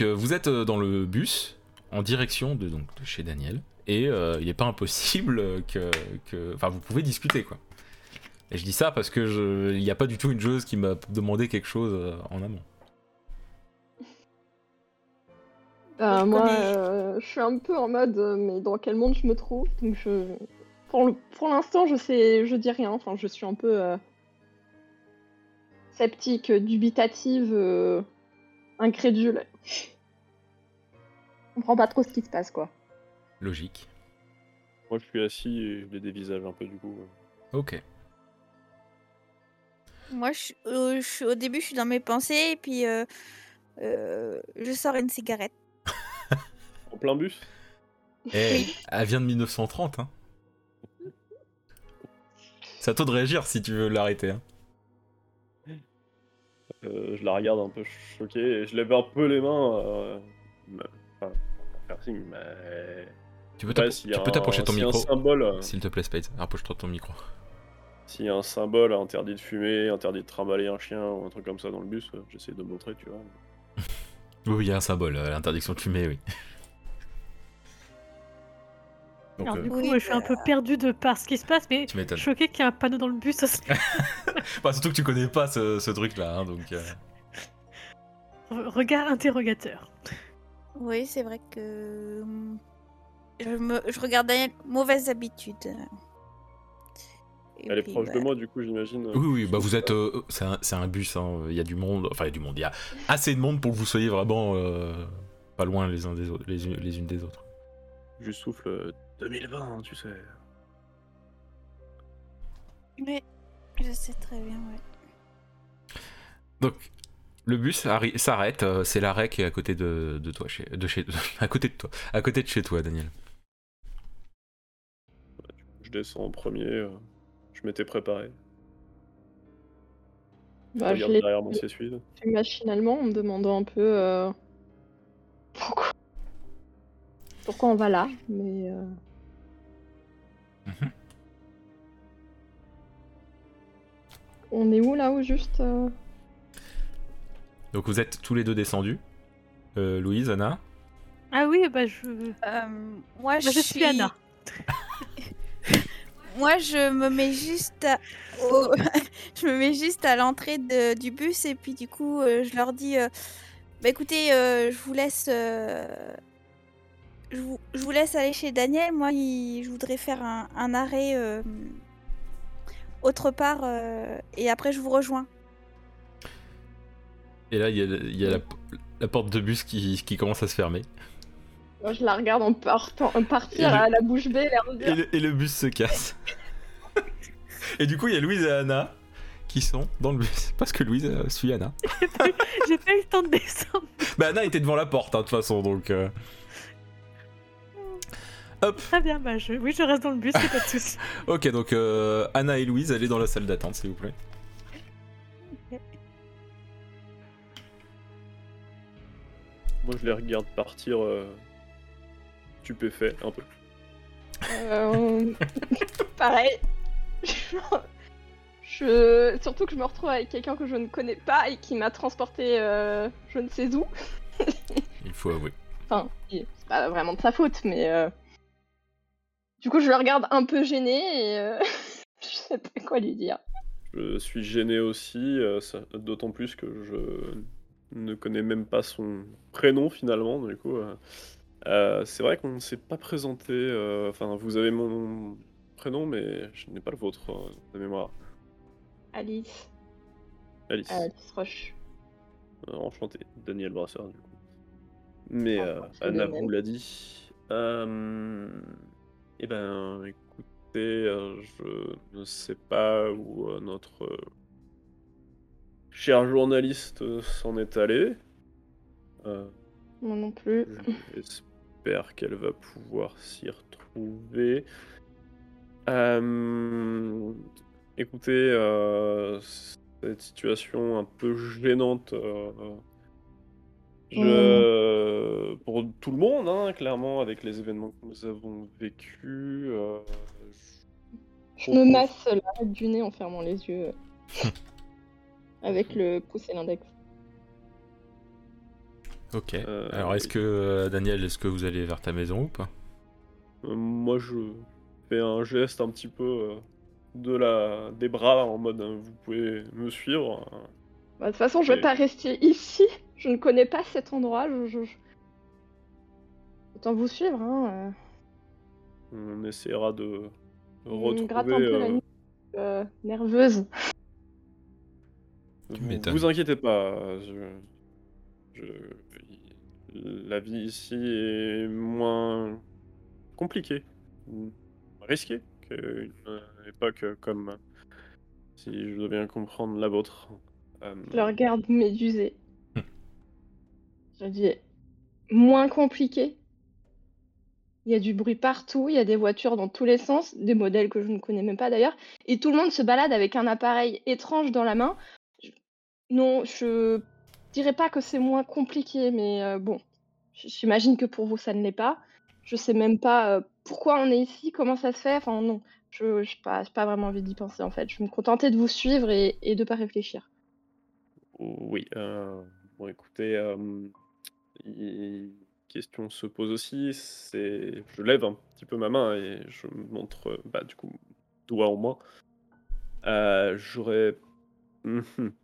Donc, euh, vous êtes euh, dans le bus en direction de, donc, de chez Daniel. Et euh, il n'est pas impossible que, que- Enfin, vous pouvez discuter, quoi. Et je dis ça parce que je... il n'y a pas du tout une joueuse qui m'a demandé quelque chose euh, en amont. Bah, je moi, euh, je suis un peu en mode, euh, mais dans quel monde je me trouve? Donc, je... pour le- pour l'instant, je sais, je dis rien. Enfin, je suis un peu euh, sceptique, dubitative, euh, incrédule. Je comprends pas trop ce qui se passe, quoi. Logique. Moi, je suis assis et je les dévisage un peu du coup. Ok. Moi, je, euh, je au début, je suis dans mes pensées et puis euh, euh, je sors une cigarette. En plein bus? Eh, elle vient de 1930, hein. C'est à toi de réagir si tu veux l'arrêter, hein. Euh, je la regarde un peu choqué et je lève un peu les mains. Mais- Enfin, pour faire signe, mais. Tu peux t'approcher un- ton micro, symbole, euh, s'il te plaît, Spade. Rapproche-toi de ton micro. s'il y a un symbole interdit de fumer, interdit de trimballer un chien ou un truc comme ça dans le bus, euh, j'essaie de montrer, tu vois. Oui, il y a un symbole, euh, l'interdiction de fumer, oui. Donc, Alors, euh, du coup, Oui, je suis un bah- peu perdue de par ce qui se passe, mais choquée qu'il y ait un panneau dans le bus. Bah, surtout que tu connais pas ce, ce truc-là, hein, donc... euh, Regard interrogateur. Oui, c'est vrai que hum, je, me, je regarde Daniel, mauvaise habitude. Et Elle est proche bah, de moi, du coup, j'imagine. Oui, oui, bah vous êtes... euh, c'est un, bus, hein, il y a du monde, enfin il y a du monde, il y a assez de monde pour que vous soyez vraiment euh, pas loin les uns des autres, les, unes- les unes des autres. Je souffle euh, 2020, tu sais. Oui, je sais très bien, ouais. Donc, le bus s'arrête, euh, c'est l'arrêt qui est à côté de, de toi, chez, de chez, à côté de toi, à côté de chez toi, Daniel. Je descends en premier, euh, je m'étais préparé. Je Bah, je derrière mon essuie fait machinalement en me demandant un peu euh, pourquoi... pourquoi on va là. Mais euh, Mhm. on est où là au juste euh? Donc vous êtes tous les deux descendus. Euh, Louise, Anna. Ah oui, bah je. Euh, moi, Bah, je suis Anna. Moi, je me mets juste à... au- je me mets juste à l'entrée de- du bus et puis du coup, euh, je leur dis, euh, bah écoutez, euh, je vous laisse, euh, je, vous, je vous laisse aller chez Daniel. Moi, il- je voudrais faire un, un arrêt euh, autre part euh, et après je vous rejoins. Et là, il y a, il y a la, la porte de bus qui, qui commence à se fermer. Moi, je la regarde en partant, en partir le- à la bouche bée, Et le, et le bus se casse. et du coup, il y a Louise et Anna qui sont dans le bus. Parce que Louise euh, suit Anna. J'ai pas eu le temps de descendre. Bah, Anna était devant la porte, hein, de toute façon, donc. euh. Très bien, bah je... oui, je reste dans le bus, c'est pas de soucis. Ok, donc euh, Anna et Louise, allez dans la salle d'attente, s'il vous plaît. Moi, je les regarde partir euh, stupéfait un peu. Euh, Pareil. je... Surtout que je me retrouve avec quelqu'un que je ne connais pas et qui m'a transporté euh, je ne sais où. Il faut avouer. Enfin, c'est pas vraiment de sa faute, mais. euh, Du coup, je le regarde un peu gêné et euh, je sais pas quoi lui dire. Je suis gêné aussi, euh, ça- d'autant plus que je ne connais même pas son prénom finalement. Du coup, euh, euh, c'est vrai qu'on ne s'est pas présenté. euh, Enfin, vous avez mon prénom, mais je n'ai pas le vôtre de mémoire. Alice. Alice. Alice Roche. Enchanté, Daniel Brasseur du coup. Mais Enchanté, Anna vous l'a dit. Eh ben, écoutez, je ne sais pas où notre cher journaliste euh, s'en est allé. Euh, Moi non plus. J'espère qu'elle va pouvoir s'y retrouver. Euh, écoutez, euh, cette situation un peu gênante, euh, je- pour tout le monde, hein, clairement, avec les événements que nous avons vécus. euh, Je me masse l'arête du nez en fermant les yeux. Avec le pouce et l'index. Ok. Euh, Alors, est-ce que, Daniel, est-ce que vous allez vers ta maison ou pas? Euh, Moi, je fais un geste un petit peu euh, de la des bras en mode hein, vous pouvez me suivre. hein. Bah, de toute façon, je vais Et- pas rester ici. Je ne connais pas cet endroit. Je, je- je- Autant vous suivre. Hein. On essaiera de. On me gratte retrouver. un peu la euh, euh, nerveuse. Vous, vous inquiétez pas. je- je- la vie ici est moins compliquée, risquée qu'une époque comme, si je dois bien comprendre, la vôtre. Euh, Je le regarde médusé. Hmm. Je dis moins compliqué. Il y a du bruit partout, il y a des voitures dans tous les sens, des modèles que je ne connais même pas d'ailleurs, et tout le monde se balade avec un appareil étrange dans la main. Non, je dirais pas que c'est moins compliqué, mais euh, bon, j'imagine que pour vous ça ne l'est pas. Je sais même pas euh, pourquoi on est ici, comment ça se fait. Enfin non, je n'ai pas, pas vraiment envie d'y penser en fait. Je vais me contenter de vous suivre et, et de pas réfléchir. Oui, euh, bon écoutez, il- question se pose aussi, c'est, je lève un petit peu ma main et je montre, bah du coup, doigt en moins. J'aurais, Mhm.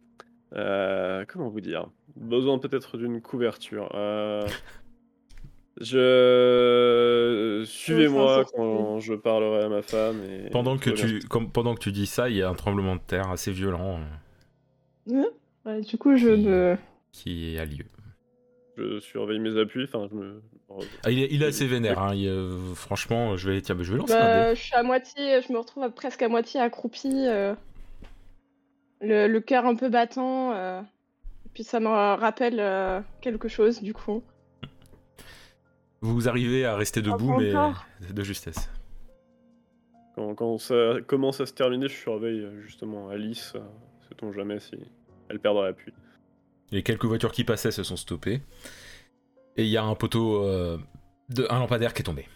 Euh, comment vous dire, besoin peut-être d'une couverture. Euh, je, suivez-moi quand je parlerai à ma femme et pendant que, tu, comme, pendant que tu dis ça, il y a un tremblement de terre assez violent euh, Ouais. Ouais, du coup, je me. qui a lieu. Je surveille mes appuis, enfin je me. Ah, il, est, il est assez vénère, hein, il, euh, franchement, je vais, tiens, je vais lancer un Bah, dé. je suis à moitié, je me retrouve à- presque à moitié accroupie, euh, le, le cœur un peu battant, euh, et puis ça me rappelle euh, quelque chose du coup. Vous arrivez à rester debout, mais de justesse. Quand, quand ça commence à se terminer, je surveille euh, justement Alice, sait-on jamais si elle perdra l'appui. Les quelques voitures qui passaient se sont stoppées. Et il y a un poteau, euh, de, un lampadaire qui est tombé.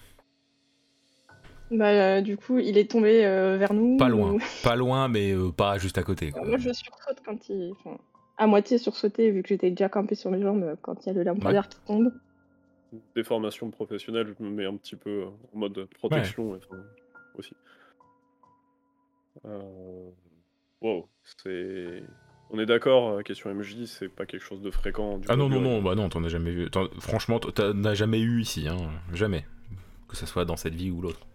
Bah, euh, du coup, il est tombé euh, vers nous. Pas loin, ou- pas loin, mais euh, pas juste à côté. quoi. Moi, je sursaute quand il. Enfin, à moitié sursauté, vu que j'étais déjà campée sur mes jambes quand il y a le lampadaire qui tombe. Des formations professionnelles, je me mets un petit peu en mode protection enfin, aussi. Euh... Wow, c'est. On est d'accord, question MJ, c'est pas quelque chose de fréquent. Du Ah non, non, non, bah non, t'en as jamais vu. Franchement, t'en as jamais eu ici, hein. Jamais. Que ça soit dans cette vie ou l'autre.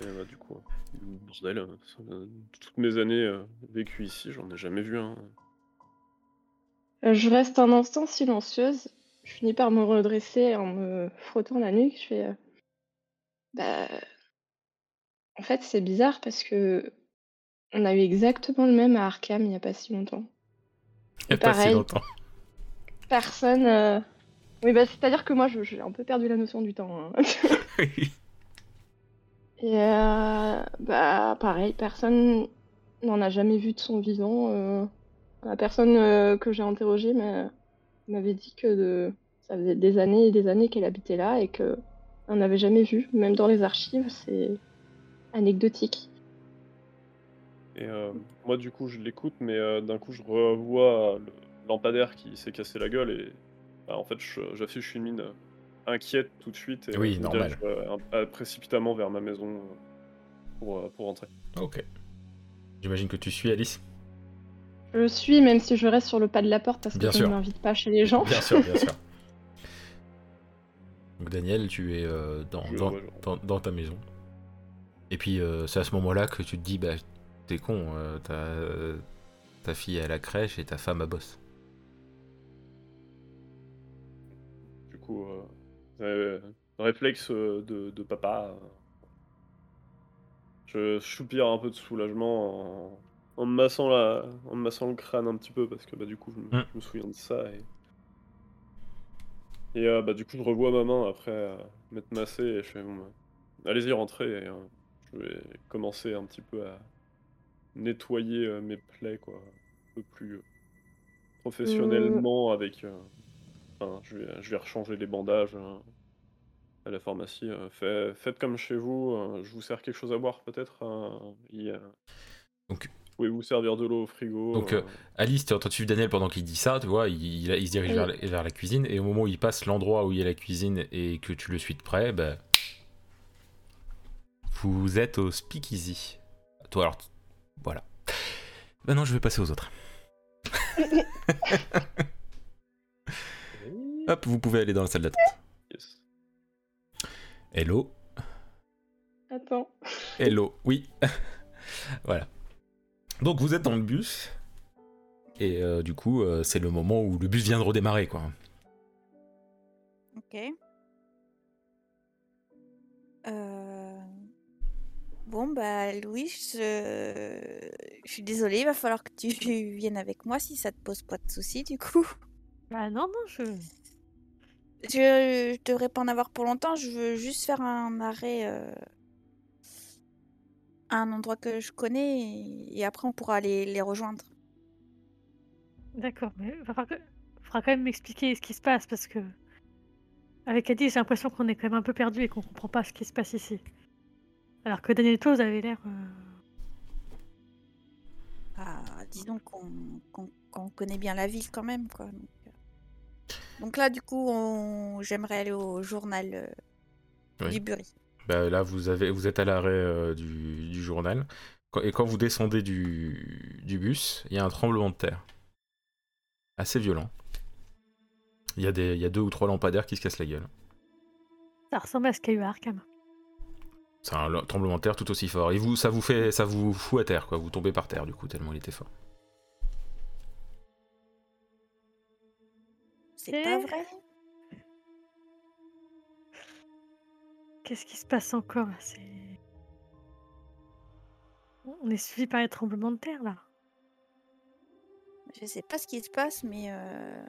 Et bah, du coup, bordel, euh, euh, toutes mes années euh, vécues ici, j'en ai jamais vu un. Je reste un instant silencieuse. Je finis par me redresser en me frottant la nuque. Je fais. euh, Bah. En fait, c'est bizarre parce que. On a eu exactement le même à Arkham il n'y a pas si longtemps. Il y a pas si pareil. longtemps. Personne. euh, Oui, bah, c'est-à-dire que moi, j'ai un peu perdu la notion du temps. hein. Et euh, bah pareil, personne n'en a jamais vu de son vivant. euh. La personne euh, que j'ai interrogée m'a- m'avait dit que ça faisait des années et des années qu'elle habitait là et que on n'avait jamais vu, même dans les archives, c'est anecdotique. Et euh, moi, du coup, je l'écoute, mais euh, d'un coup, je revois le lampadaire qui s'est cassé la gueule et bah, en fait, je- j'affiche une mine euh, inquiète tout de suite. Et, Oui, je normal. dirige, euh, un- euh, précipitamment vers ma maison euh, pour, euh, pour rentrer. ok. J'imagine que tu suis Alice. Je suis, même si je reste sur le pas de la porte parce que Bien je sûr. ne m'invite pas chez les gens. Bien sûr, bien sûr. Donc Daniel, tu es euh, dans, Je- dans, ouais, je- dans- dans ta maison. Et puis euh, c'est à ce moment-là que tu te dis, bah t'es con, euh, ta, ta fille est à la crèche et ta femme à bosse. Du coup, réflexe euh, de, de papa. euh, Je soupire un peu de soulagement en, en me massant la, en me massant le crâne un petit peu parce que bah, du coup, je, me- je me souviens de ça. Et, et euh, bah, du coup, je revois ma main après euh, m'être massé et je fais bon, bah, allez-y, rentrez. Et, euh, je vais commencer un petit peu à nettoyer euh, mes plaies, quoi, un peu plus euh, professionnellement avec. Euh, Enfin, je vais, je vais rechanger les bandages euh, à la pharmacie. euh, fait- faites comme chez vous. euh, je vous sers quelque chose à boire, peut-être. euh, il y a- Donc, pouvez vous servir de l'eau au frigo. Donc, euh, Alice, tu es en train de suivre Daniel pendant qu'il dit ça, tu vois, il, il- il se dirige Oui. vers, la- vers la cuisine, et au moment où il passe l'endroit où il y a la cuisine et que tu le suis de près, ben, vous êtes au speakeasy. Toi, alors, t- voilà. Maintenant, je vais passer aux autres. Hop, vous pouvez aller dans la salle d'attente. yes. Hello, Attends. hello, oui. voilà. Donc, vous êtes dans le bus, et euh, du coup, euh, c'est le moment où le bus vient de redémarrer, quoi. Ok. Euh, Bon, bah, Louis, je... je suis désolée, il va falloir que tu viennes avec moi si ça te pose pas de soucis, du coup. Bah non, non, je. Je, je devrais pas en avoir pour longtemps, je veux juste faire un arrêt euh, à un endroit que je connais et, et après on pourra les, les rejoindre. D'accord, mais il faudra quand même m'expliquer ce qui se passe parce que. Avec Adi, j'ai l'impression qu'on est quand même un peu perdu et qu'on comprend pas ce qui se passe ici. Alors que Daniel Toz avait l'air. euh, Ah, disons qu'on connaît bien la ville quand même, quoi. Donc. Donc là, du coup, on... j'aimerais aller au journal euh, Oui. du Bury. Bah, là, vous, avez, vous êtes à l'arrêt euh, du, du journal. Et quand vous descendez du, du bus, il y a un tremblement de terre. Assez violent. Il y, a des, il y a deux ou trois lampadaires qui se cassent la gueule. Ça ressemble à ce qu'il y a eu à Arkham. C'est un tremblement de terre tout aussi fort. Et vous, ça vous fait, ça vous fout à terre, quoi. Vous tombez par terre, du coup, tellement il était fort. C'est pas vrai? Qu'est-ce qui se passe encore C'est. On est suivi par les tremblements de terre là. Je sais pas ce qui se passe, mais euh,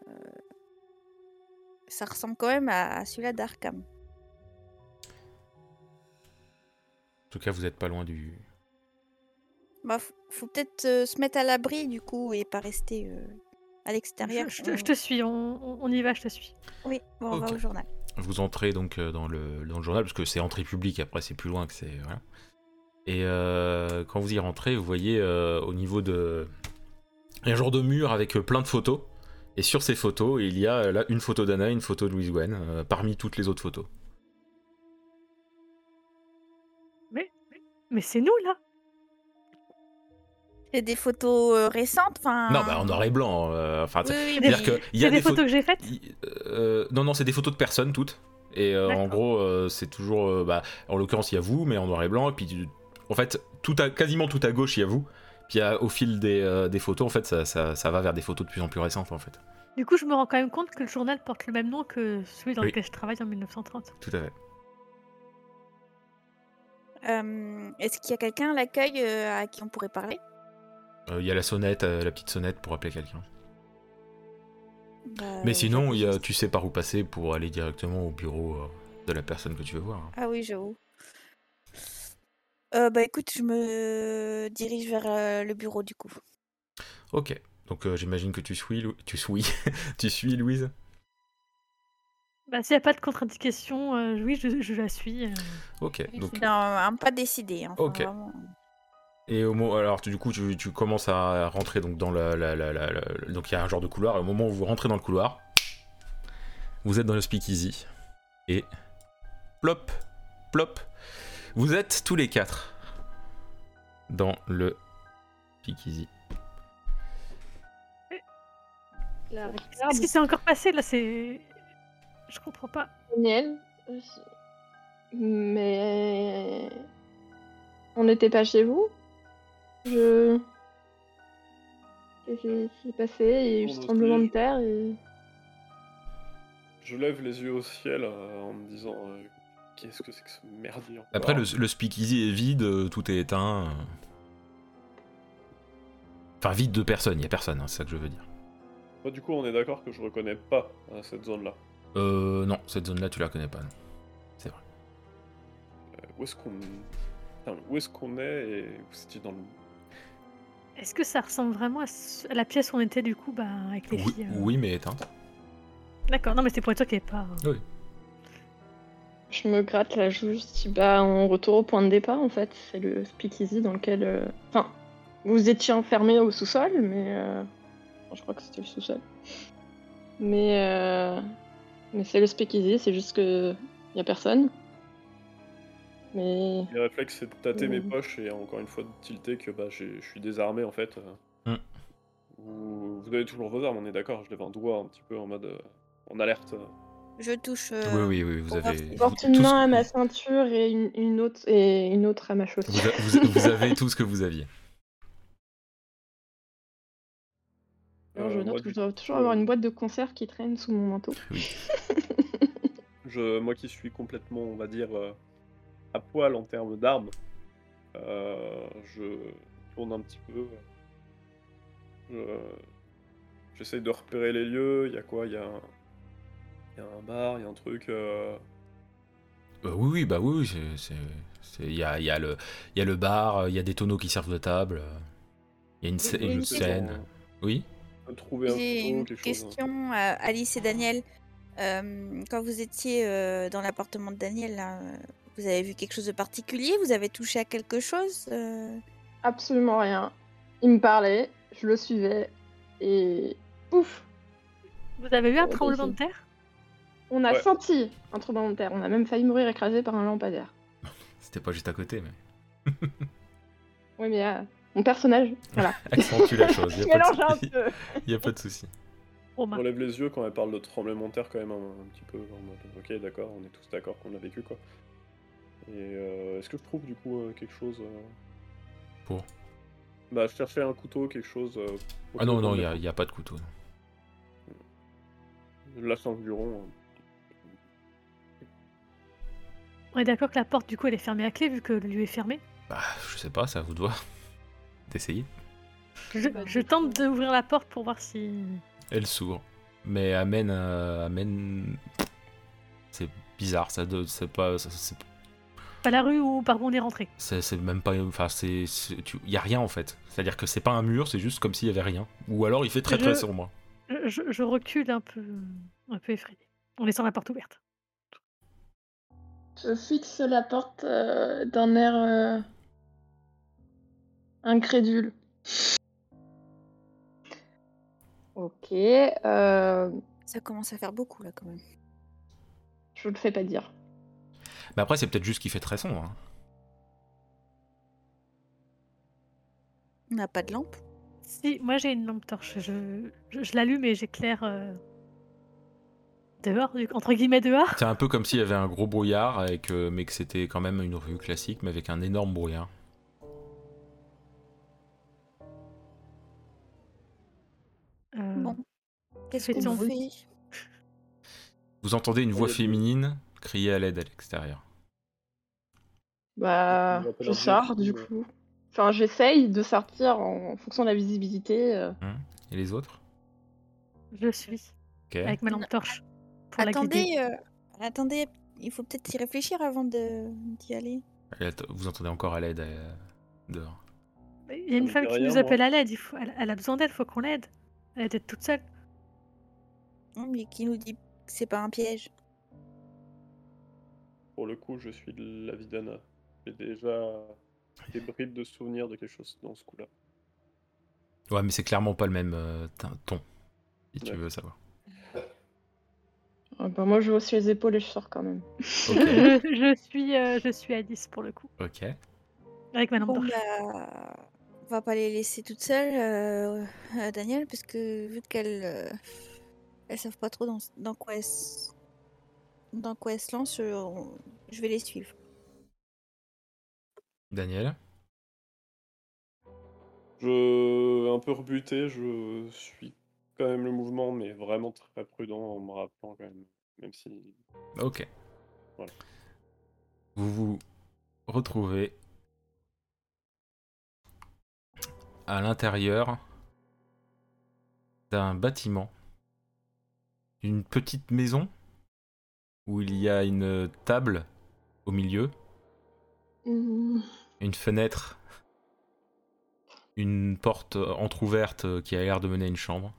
ça ressemble quand même à, celui-là d'Arkham. En tout cas, vous êtes pas loin du. Bah, faut, faut peut-être euh, se mettre à l'abri du coup et pas rester euh, à l'extérieur. Je, je te, je te suis, on, y va, je te suis. Oui, bon, on va au journal. Vous entrez donc euh, dans le, dans le journal, parce que c'est entrée publique, après c'est plus loin que c'est... Voilà. Et euh, quand vous y rentrez, vous voyez euh, au niveau de... Il y a un genre de mur avec plein de photos, et sur ces photos, il y a là une photo d'Anna, une photo de Louise Gwen, euh, parmi toutes les autres photos. Mais, mais c'est nous là C'est des photos euh, récentes, enfin. Non, bah en noir et blanc, euh, enfin... Oui, y a des, des, photos que j'ai faites? euh, non, non, c'est des photos de personnes toutes. Et euh, en gros, euh, c'est toujours. euh, bah, en l'occurrence, il y a vous, mais en noir et blanc. Et puis, tu- en fait, tout à, quasiment tout à gauche, il y a vous. Puis au fil des, euh, des photos, en fait, ça, ça, ça va vers des photos de plus en plus récentes, en fait. Du coup, je me rends quand même compte que le journal porte le même nom que celui dans Oui. lequel je travaille en 1930. Tout à fait. Euh, Est-ce qu'il y a quelqu'un à l'accueil euh, à qui on pourrait parler? Euh, Il y a la sonnette, euh, la petite sonnette pour appeler quelqu'un. Bah, mais sinon, y a- tu sais par où passer pour aller directement au bureau euh, de la personne que tu veux voir. Ah oui, j'avoue. Euh, bah écoute, je me dirige vers euh, le bureau du coup. Ok. Donc euh, j'imagine que tu suis, Lou- tu suis, tu suis Louise. Bah, s'il n'y a pas de contre-indication, euh, oui, je, je la suis. euh. Ok. Donc Non, un pas décidé. hein, enfin, Ok. vraiment. Et au moment, alors tu- du coup, tu, tu commences à rentrer donc dans la, la- la- la- la- donc il y a un genre de couloir. Et au moment où vous rentrez dans le couloir, vous êtes dans le speakeasy et plop, plop, vous êtes tous les quatre dans le speakeasy. Qu'est-ce qui s'est encore passé là C'est. Je comprends pas. Daniel. Mais. On n'était pas chez vous? Je. Qu'est-ce qui s'est passé Il y a eu ce tremblement de terre et. Je lève les yeux au ciel euh, en me disant euh, qu'est-ce que c'est que ce merdier encore Après, le, le speakeasy est vide, euh, tout est éteint. euh. Enfin, vide de personne, il y a personne, hein, c'est ça que je veux dire. Moi, du coup, on est d'accord que je reconnais pas cette zone-là. Euh, non, cette zone-là, tu la connais pas, non. C'est vrai. Euh, où est-ce qu'on Putain, où est-ce qu'on est et vous étiez dans le Est-ce que ça ressemble vraiment à, ce- à la pièce où on était du coup bah, avec les Oui, filles euh oui, mais éteinte. D'accord, non mais c'est pour être sûr qu'il n'y ait pas. euh, Je me gratte la joue, je dis bah on retourne au point de départ en fait. C'est le speakeasy dans lequel. euh, Enfin, Vous étiez enfermé au sous-sol, mais. euh, bon, je crois que c'était le sous-sol. Mais. euh, Mais c'est le speakeasy, c'est juste que. Y a personne. Mais. Les réflexes, c'est de tâter mes Mhm. poches et encore une fois de tilter que bah, j'ai- je suis désarmé en fait. Mm. Vous, vous avez toujours vos armes, on est d'accord. Je lève un doigt un petit peu en mode euh, en alerte. Je touche. Oui, euh, oui, oui, vous pour voir avez. Je vous- porte une main à ma ceinture et une, une autre, et une autre à ma chaussure. vous, a- vous- vous avez tout ce que vous aviez. Alors, je Euh, moi, note que je dois toujours avoir euh, une boîte de conserve qui traîne sous mon manteau. Je, moi qui suis complètement, on va dire, euh, à poil en termes d'armes, euh, je tourne un petit peu. Je- J'essaye de repérer les lieux. Il y a quoi? Il y a un, y a un bar, il y a un truc. euh, Euh, oui, oui, bah oui, il y a, il y, a le- il y a le bar, il y a des tonneaux qui servent de table, il y a une, sc- scène. Oui? Trouver un J'ai une quelque chose. question à Alice et Daniel. Euh, quand vous étiez euh, dans l'appartement de Daniel, là, vous avez vu quelque chose de particulier? Vous avez touché à quelque chose Euh, Absolument rien. Il me parlait, je le suivais, et pouf Vous avez eu un Ouais, tremblement de terre? On a Ouais. senti un tremblement de terre. On a même failli mourir écrasé par un lampadaire. C'était pas juste à côté, mais. Oui, mais euh, mon personnage, voilà. Accentue la chose, il Je y a pas mélange un de souci. peu. Y a pas de souci. Romain. On lève les yeux quand elle parle de tremblement de terre quand même un, un petit peu ok d'accord on est tous d'accord qu'on l'a vécu quoi. Et euh, est-ce que je trouve du coup euh, quelque chose euh, Pour Bah je cherchais un couteau quelque chose. euh, Ah non, non, il y la- a, pas de couteau. non. Je lâche un buron. On est d'accord que la porte, du coup, elle est fermée à clé vu que le lieu est fermé. Bah, je sais pas, ça vous de voir. D'essayer. Je, Bah, je du tente d'ouvrir la porte pour voir si. Elle s'ouvre. Mais amène. euh, amène... C'est bizarre, ça de- c'est pas. ça- C'est Pas la rue où par où on est rentré. c'est- c'est même pas. Enfin, c'est. c'est- tu- Y a rien en fait. C'est-à-dire que c'est pas un mur, c'est juste comme s'il y avait rien. Ou alors il fait très très sombre. Je, je- recule un peu, un peu effrayé, en laissant la porte ouverte. Je fixe la porte euh, d'un air euh, incrédule. Ok, euh, Ça commence à faire beaucoup là quand même. je le fais pas dire. Mais après, c'est peut-être juste qu'il fait très sombre. hein. On n'a pas de lampe. Si, moi j'ai une lampe torche. Je, je, je l'allume et j'éclaire euh, dehors, du- entre guillemets dehors. C'est un peu comme s'il y avait un gros brouillard, et que, mais que c'était quand même une rue classique, mais avec un énorme brouillard. Euh, Bon. Qu'est-ce Fais qu'on ton fait? Vous entendez une voix féminine crier à l'aide à l'extérieur. Bah, je sors du coup. Enfin, j'essaye de sortir en fonction de la visibilité. euh. Et les autres? Je suis Ok. avec ma lampe torche pour la guider. Attendez, euh, attendez, il faut peut-être y réfléchir avant de d'y aller. Et att- Vous entendez encore à l'aide euh, dehors. Il y a une femme qui rien, nous moi. appelle à l'aide. il faut- Elle, elle a besoin d'aide, faut qu'on l'aide. Elle est toute seule. Hein, Mais qui nous dit que c'est pas un piège Pour le coup je suis de la vie d'Anna. J'ai déjà des bribes de souvenirs de quelque chose dans ce coup-là. Ouais, mais c'est clairement pas le même euh, ton, si tu Ouais. veux savoir. Ah bah, moi, je hausse les épaules et je sors quand même. Je, je suis, euh, je suis à 10 pour le coup, ok. avec ma lampe Bon bah, on va pas les laisser toutes seules, euh, Daniel, parce que vu qu'elles euh, elles savent pas trop dans, dans quoi elles dans quoi elles se lancent, euh, on- je vais les suivre. Daniel Je un peu rebuté, je suis quand même le mouvement, mais vraiment très prudent en me rappelant quand même, même si Ok. Voilà. Vous vous retrouvez à l'intérieur d'un bâtiment, une petite maison où il y a une table au milieu, Mmh. une fenêtre, une porte entr'ouverte qui a l'air de mener à une chambre,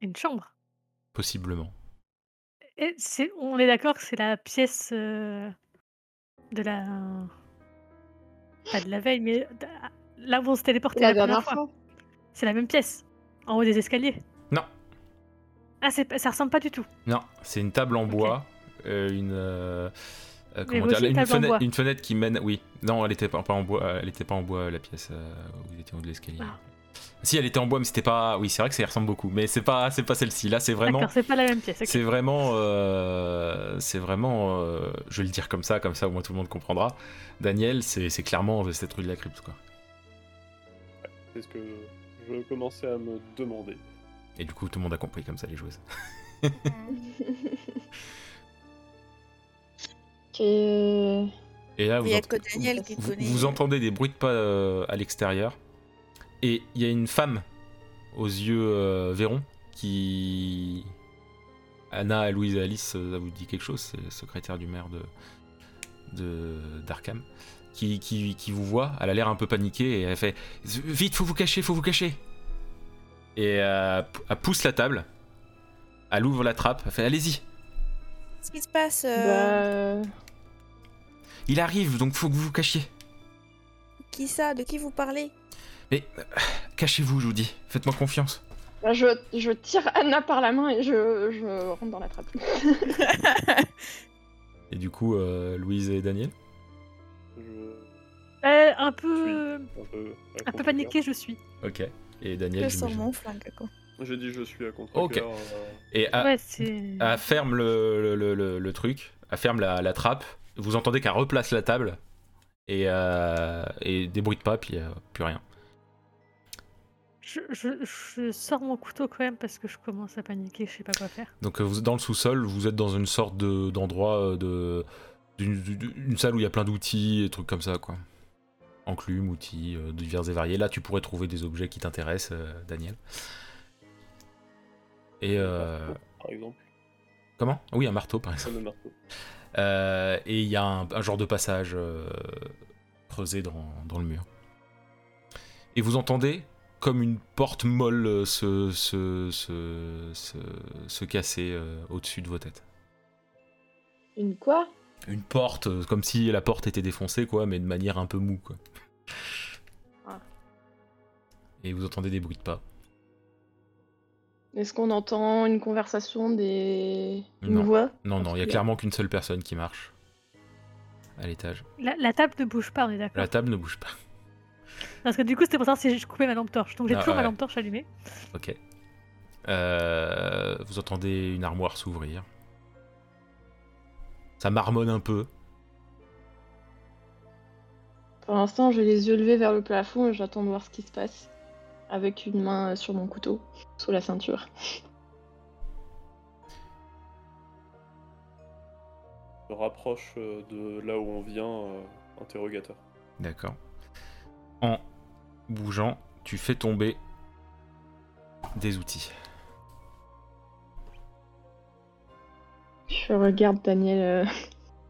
Une chambre? possiblement. Et on est d'accord que c'est la pièce euh, de la Pas de la veille, mais d- là où on s'est téléporté La dernière fois. fois. C'est la même pièce. En haut des escaliers. Ah, c'est pas- ça ressemble pas du tout. Non, c'est une table en bois, euh, une. euh, euh, comment dire, une fenêtre, bois. une fenêtre qui mène. Oui, non, elle était pas, pas en bois. Elle était pas en bois la pièce euh, où vous étiez en haut de l'escalier. Ah. Si, elle était en bois, mais c'était pas. Oui, c'est vrai que ça y ressemble beaucoup, mais c'est pas, c'est pas celle-ci. Là, c'est vraiment. D'accord, c'est pas la même pièce. C'est vraiment, euh, c'est vraiment, euh, je vais le dire comme ça, comme ça au moins tout le monde comprendra. Daniel, c'est c'est clairement cette rue de la crypte, quoi. C'est ce que je commençais à me demander. Et du coup, tout le monde a compris comme ça les joueuses. Euh, Et là, vous, Il y a ent- que Daniel qui vous, connaît. vous entendez des bruits de pas euh, à l'extérieur, et il y a une femme aux yeux euh, verrons qui, Anna, Louise et Alice, ça vous dit quelque chose, c'est secrétaire du maire de de d'Arkham, qui, qui, qui vous voit. Elle a l'air un peu paniquée et elle fait vite, faut vous cacher, faut vous cacher. Et euh, elle pousse la table, elle ouvre la trappe, elle fait allez-y. Qu'est-ce qui se passe euh, bah, Il arrive, donc faut que vous vous cachiez. Qui ça? De qui vous parlez? Mais euh, cachez-vous, je vous dis. Faites-moi confiance. bah, je, je tire Anna par la main et je, je rentre dans la trappe. Et du coup, euh, Louise et Daniel? Je Euh, un peu, un peu, un peu paniqué, je suis. Ok. Et Je Daniel, sors j'imagine. mon flingue, quoi. J'ai dit je suis à contre Ok. cœur, Et Ouais, elle ferme le, le, le- le- le truc, elle ferme la, la trappe. Vous entendez qu'elle replace la table. Et, euh, et des bruits de pas, puis euh, plus rien. Je, je- je sors mon couteau quand même parce que je commence à paniquer, je sais pas quoi faire. Donc euh, vous êtes dans le sous-sol, vous êtes dans une sorte de- d'endroit euh, de, d'une d'une salle où il y a plein d'outils et trucs comme ça, quoi. Enclumes, outils, euh, divers et variés. Là, tu pourrais trouver des objets qui t'intéressent, euh, Daniel. Et euh, par exemple. comment? Oui, un marteau, par exemple. Un marteau. Euh, et il y a un, un genre de passage euh, creusé dans, dans le mur. Et vous entendez comme une porte molle euh, se, se, se, se, se casser euh, au-dessus de vos têtes. Une quoi? Une porte, comme si la porte était défoncée, quoi, mais de manière un peu mou, quoi. Ah. Et vous entendez des bruits de pas. Est-ce qu'on entend une conversation des. Une Non. voix? Non, non, il y a clairement qu'une seule personne qui marche à l'étage. La, la table ne bouge pas, on est d'accord. La table ne bouge pas. Parce que du coup, c'était pour savoir si je coupais ma lampe torche. Donc j'ai Ah, toujours ma lampe torche allumée. Ok. Euh, vous entendez une armoire s'ouvrir. Ça marmonne un peu. Pour l'instant, j'ai les yeux levés vers le plafond et j'attends de voir ce qui se passe. Avec une main sur mon couteau, sous la ceinture. Je me rapproche euh, de là où on vient, euh, interrogateur. D'accord. En bougeant, tu fais tomber des outils. Je regarde Daniel euh,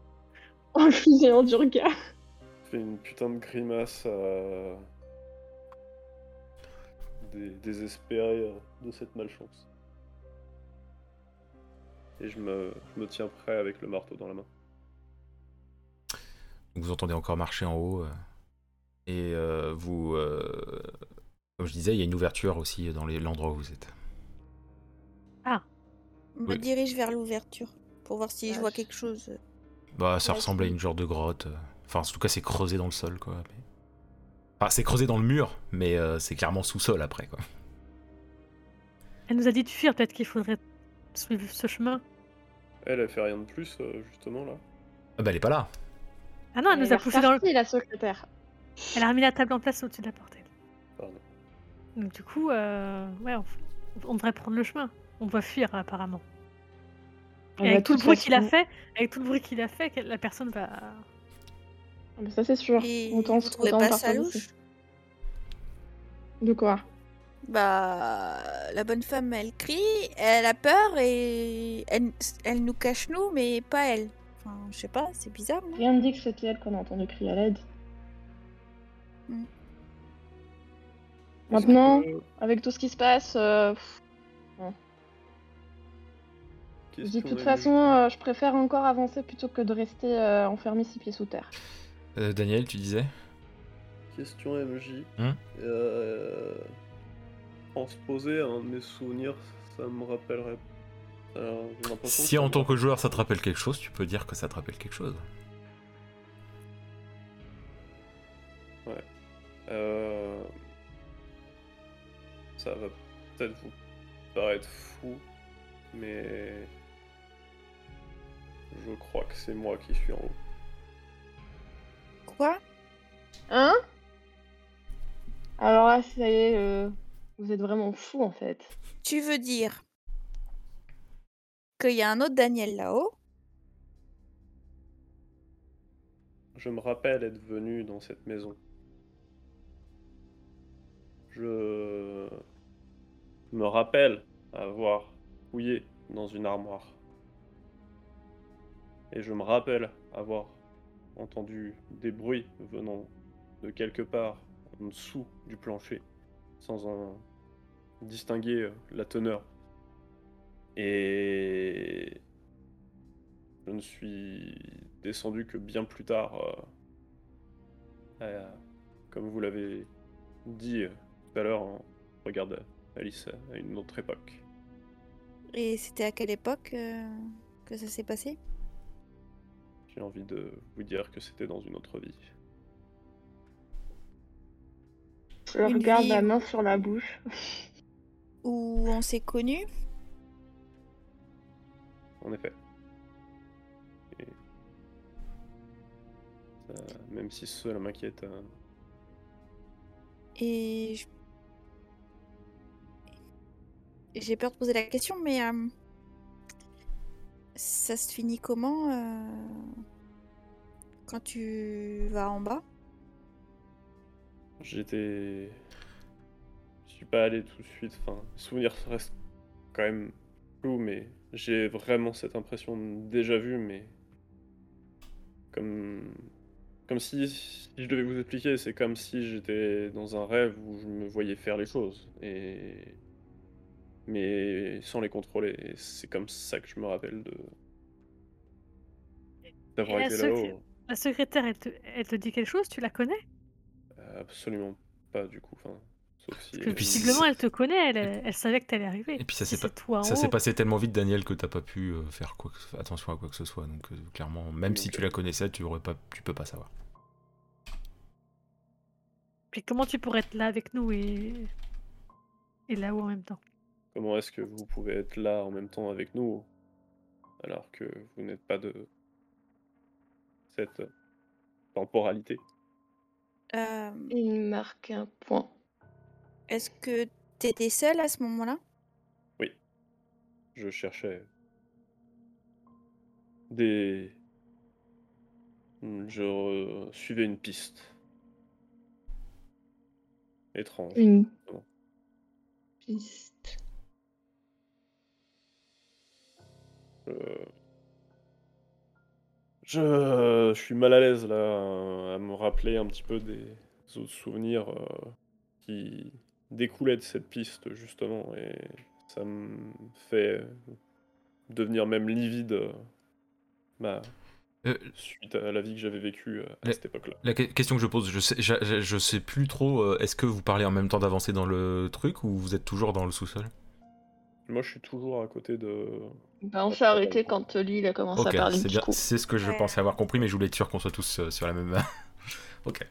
en le fusillant du regard. Je fais une putain de grimace à... Dé- désespéré euh, de cette malchance. Et je me, je me tiens prêt avec le marteau dans la main. Vous entendez encore marcher en haut. euh, et euh, vous. euh, comme je disais, il y a une ouverture aussi dans les- l'endroit où vous êtes. Je me Oui. dirige vers l'ouverture pour voir si je vois Vache. quelque chose. Bah, ça Ouais, ressemble à une genre de grotte. Enfin, en tout cas, c'est creusé dans le sol, quoi. mais- Enfin, c'est creusé dans le mur, mais euh, c'est clairement sous-sol après, quoi. Elle nous a dit de fuir, peut-être qu'il faudrait suivre ce chemin. Elle, elle fait rien de plus, euh, justement, là. Ah bah, elle est pas là. Ah non, elle nous a poussé dans le. la secrétaire. Elle a remis la table en place au-dessus de la porte. elle. Pardon. Donc du coup, euh, ouais, on, on devrait prendre le chemin. On doit fuir apparemment. Et avec tout le bruit qu'il a fait, avec tout le bruit qu'il a fait, la personne va. Ah, mais ça c'est sûr. Et Autant vous se- trouvez autant pas ça louche De quoi? Bah, la bonne femme, elle crie, elle a peur et elle, elle nous cache nous, mais pas elle. Enfin, je sais pas, c'est bizarre. non? Rien ne dit que c'était elle qu'on a entendu crier à l'aide. Hmm. Maintenant, avec tout ce qui se passe, euh, pff, je dis de toute façon, euh, je préfère encore avancer plutôt que de rester euh, enfermé six pieds sous terre. Euh, Daniel, tu disais question MJ. Hum euh, transposer un de mes souvenirs, ça me rappellerait. Alors, Si en tant que joueur ça te rappelle quelque chose, tu peux dire que ça te rappelle quelque chose. Euh, Ça va peut-être vous paraître fou, mais je crois que c'est moi qui suis en haut. Alors là, ça y est, euh, vous êtes vraiment fou en fait. Tu veux dire qu'il y a un autre Daniel là-haut? Je me rappelle être venu dans cette maison. Je me rappelle avoir fouillé dans une armoire. Et je me rappelle avoir entendu des bruits venant de quelque part en dessous du plancher, sans en distinguer euh, la teneur. Et je ne suis descendu que bien plus tard, euh, à- comme vous l'avez dit euh, tout à l'heure, en regard Alice à une autre époque. Et c'était à quelle époque euh, que ça s'est passé? J'ai envie de vous dire que c'était dans une autre vie. Je Une regarde vie la où- main sur la bouche. Où on s'est connus En effet. Et ça- même si cela m'inquiète, euh, Et je- j'ai peur de poser la question, mais euh, ça se finit comment euh, quand tu vas en bas? J'étais. Je suis pas allé tout de suite. Enfin, les souvenirs restent quand même flous, mais j'ai vraiment cette impression de déjà vu, mais. Comme. Comme si, si je devais vous expliquer, c'est comme si j'étais dans un rêve où je me voyais faire les choses. Et. Mais sans les contrôler. Et c'est comme ça que je me rappelle de. D'avoir été là-haut. La secrétaire, elle te, elle te dit quelque chose? Tu la connais? Absolument pas, du coup. Enfin, sauf si. Parce que elle- visiblement, elle te connaît, elle, elle savait que t'allais arriver. Et puis ça Si s'est pas- toi en Ça s'est passé tellement vite, Daniel, que t'as pas pu euh, faire quoi que- attention à quoi que ce soit. Donc euh, clairement, même si tu la connaissais, tu aurais pas, tu peux pas savoir. Puis comment tu pourrais être là avec nous et, et là-haut en même temps? Comment est-ce que vous pouvez être là en même temps avec nous alors que vous n'êtes pas de cette temporalité? Euh, Il marque un point. Est-ce que t'étais seule à ce moment-là? Je cherchais des. Je suivais une piste étrange. Une piste. Euh, Je... je suis mal à l'aise là euh, à me rappeler un petit peu des autres souvenirs euh, qui découlaient de cette piste justement et ça me fait devenir même livide euh, Euh, suite à la vie que j'avais vécue euh, à cette époque-là. La que- question que je pose, je sais, je, je- je sais plus trop. euh, Est-ce que vous parlez en même temps d'avancer dans le truc ou vous êtes toujours dans le sous-sol? Moi je suis toujours à côté de... Bah, on s'est arrêté quand Lee il a commencé Ok, à parler c'est ce que je Ouais. pensais avoir compris, mais je voulais être sûr qu'on soit tous euh, sur la même. ok.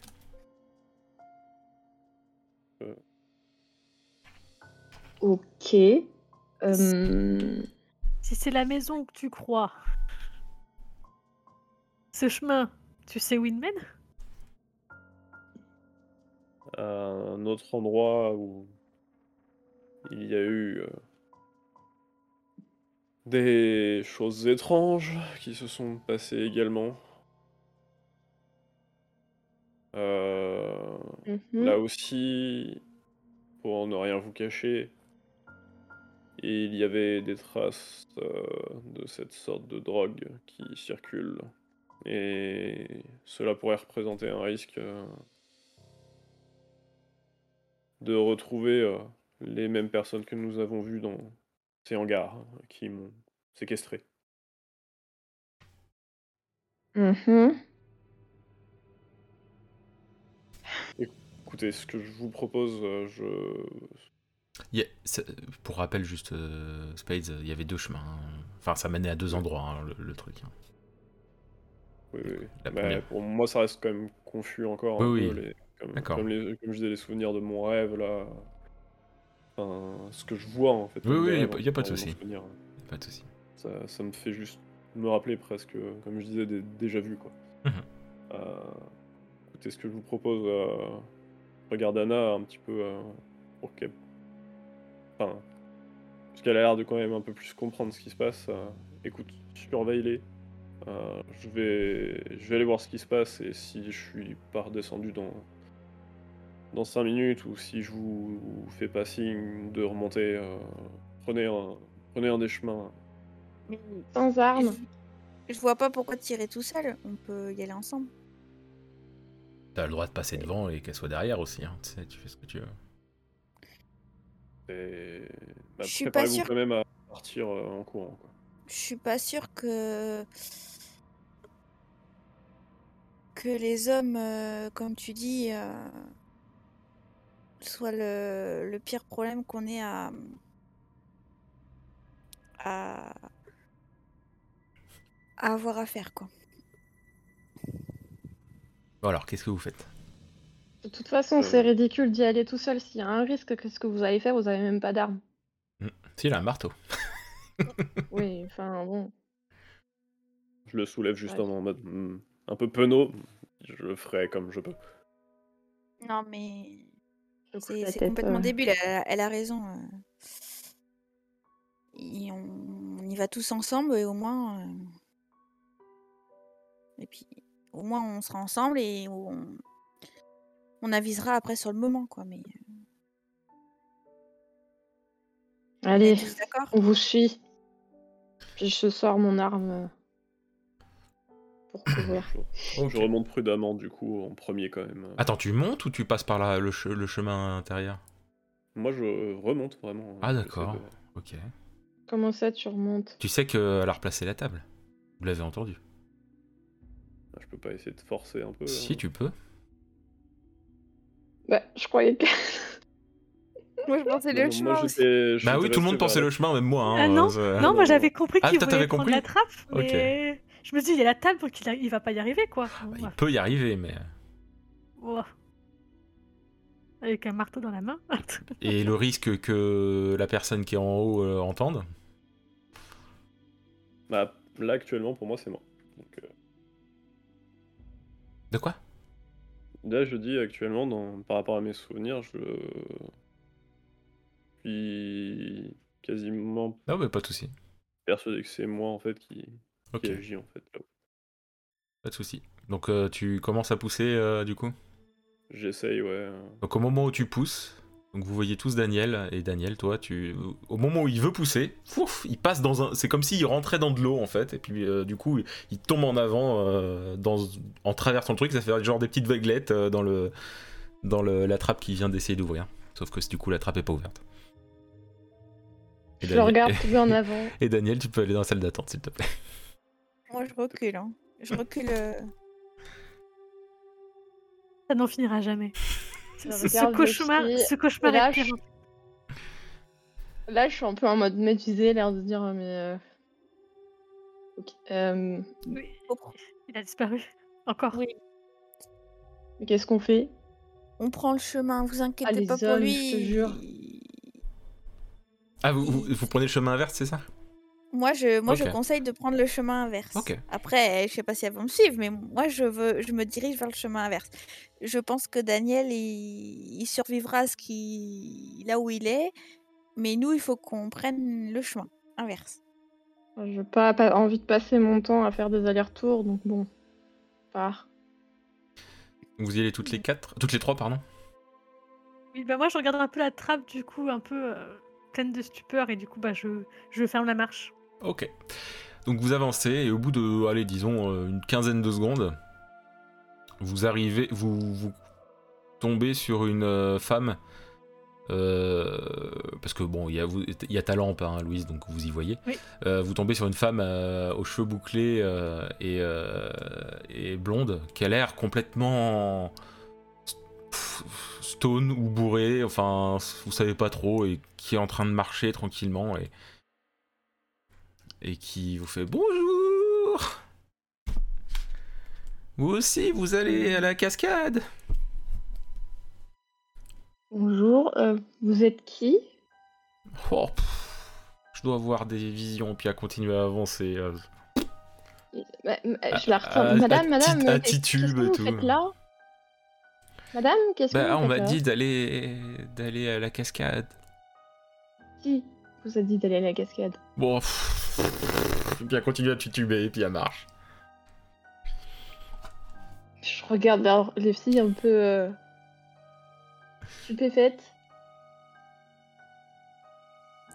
Ok. Euh, Si c'est la maison que tu crois, ce chemin, tu sais où il mène? Un autre endroit où il y a eu euh, des choses étranges qui se sont passées également. Euh, mhm. Là aussi, pour ne rien vous cacher, il y avait des traces euh, de cette sorte de drogue qui circule. Et cela pourrait représenter un risque euh, de retrouver les mêmes personnes que nous avons vues dans ces hangars hein, qui m'ont séquestré. Mhm. écoutez, ce que je vous propose, euh, je. Pour rappel, juste euh, Spades, il y avait deux chemins. hein. Enfin, ça menait à deux endroits, hein, le, le truc. hein. Oui, oui, oui. La Mais première. pour moi, ça reste quand même confus encore. un Oui, peu, oui. les- comme, D'accord. comme, les- comme je disais, les souvenirs de mon rêve, là. Enfin, ce que je vois, en fait. Oui, oui, des y a pas- y a pas de souci. souvenir. Pas de souci. Ça, ça me fait juste me rappeler presque, comme je disais, des déjà vus, quoi. Mhm. Euh, écoutez, ce que je vous propose, euh, regarde Anna un petit peu euh, pour qu'elle. Enfin. Parce qu'elle a l'air de quand même un peu plus comprendre ce qui se passe. euh, écoute, surveille-les. Euh, je, vais, je vais aller voir ce qui se passe et si je suis pas redescendu dans, dans 5 minutes ou si je vous, vous fais pas signe de remonter, euh, prenez, un, prenez un des chemins. Sans armes. Je, je vois pas pourquoi tirer tout seul. On peut y aller ensemble. T'as le droit de passer devant et qu'elle soit derrière aussi. hein. Tu sais, tu fais ce que tu veux. Et bah, Je suis pas sûre- quand même à partir euh, en courant. Quoi. Je suis pas sûre que que les hommes, euh, comme tu dis, euh, soient le, le pire problème qu'on ait à à à avoir à faire quoi. Bon, alors, qu'est-ce que vous faites? De toute façon, Euh. c'est ridicule d'y aller tout seul. S'il y a un risque, qu'est-ce que vous allez faire? Vous avez même pas d'armes. Si, il a un marteau. Oui, enfin bon. Je le soulève juste Ouais. en mode hmm, un peu penaud. Je le ferai comme je peux. Non mais c'est complètement euh. débile. Elle, a- elle a raison. Et on, on y va tous ensemble et au moins euh, et puis au moins on sera ensemble et on, on avisera après sur le moment quoi. Mais euh, Allez, on vous suit. Puis je sors mon arme pour couvrir. Je, je remonte prudemment du coup en premier quand même. Attends, tu montes ou tu passes par là, le, che- le chemin intérieur? Moi je remonte vraiment. Ah, d'accord. de- Ok. Comment ça, tu remontes? Tu sais qu'elle a replacé la table. Vous l'avez entendu. Je peux pas essayer de forcer un peu. Si, hein. tu peux. Bah, je croyais que. Moi je pensais le non, chemin moi, aussi. Bah oui, tout le monde pensait le chemin, même moi. hein, Ah non, euh, Non, non, moi non. j'avais compris Ah, qu'il toi, voulait t'avais prendre compris la trappe, je me dis il y a la table donc il, a- il va pas y arriver quoi. Bon, bah, il peut y arriver, mais. Oh. Avec un marteau dans la main. Et le risque que la personne qui est en haut euh, entende? Bah, là actuellement pour moi c'est mort. Donc, euh, De quoi? Là, je dis actuellement, dans, par rapport à mes souvenirs, je suis quasiment Non, mais pas de souci. persuadé que c'est moi en fait qui, Ok, qui agit en fait. là. pas de souci. Donc euh, tu commences à pousser euh, du coup? J'essaye, ouais. Donc au moment où tu pousses, donc vous voyez tous Daniel et Daniel, toi, tu, au moment où il veut pousser, fouf, il passe dans un, c'est comme s'il rentrait dans de l'eau en fait, et puis euh, du coup il tombe en avant euh, dans, en traversant le truc, ça fait genre des petites vaguelettes euh, dans le, dans le, la trappe qui vient d'essayer d'ouvrir. Sauf que du coup la trappe est pas ouverte. Et Je Daniel- regarde plus en avant. Et Daniel, tu peux aller dans la salle d'attente s'il te plaît. Moi je recule. Hein. Je recule. euh, Ça n'en finira jamais. Ce, ce regarde cauchemar, ce cauchemar est pire. je- Là, je suis un peu en mode médusé, l'air de dire, mais. euh, ok, euh, Oui, il a disparu. Encore. Oui. mais Qu'est-ce qu'on fait? On prend le chemin. Vous inquiétez Ah, les pas pour hommes, lui. je te jure. il- Ah, vous, vous, vous prenez le chemin inverse, c'est ça? Moi, je, moi, je conseille de prendre le chemin inverse. Après, je sais pas si elles vont me suivre, mais moi, je veux, je me dirige vers le chemin inverse. Je pense que Daniel, il, il survivra ce qui, là où il est, mais nous, il faut qu'on prenne le chemin inverse. Je pas, pas envie de passer mon temps à faire des allers-retours, donc bon. Part. Vous y allez toutes les quatre, toutes les trois, pardon? Oui, bah moi je regarde un peu la trappe du coup, un peu euh, pleine de stupeur et du coup bah je, je ferme la marche. Ok. Donc vous avancez et au bout de, allez, disons euh, une quinzaine de secondes, vous arrivez, vous, vous tombez sur une euh, femme. euh, parce que bon, il y a, y a ta lampe, hein, Louise, donc vous y voyez. Oui. Euh, vous tombez sur une femme euh, aux cheveux bouclés et, et blonde qui a l'air complètement stone ou bourré, enfin, vous savez pas trop, et qui est en train de marcher tranquillement et, et qui vous fait bonjour. Vous aussi, vous allez à la cascade Bonjour, euh, vous êtes qui? Oh, pff, Je dois avoir des visions, puis à continuer à avancer. euh. Bah, euh, Je la À- retiens. à- Madame, à madame, et tout. faites là? Madame, qu'est-ce que Bah, vous on m'a dit d'aller d'aller à la cascade. Qui vous a dit d'aller à la cascade? Bon, pff, bien continuer à tituber, et puis elle marche. Je regarde vers les filles un peu euh, stupéfaites.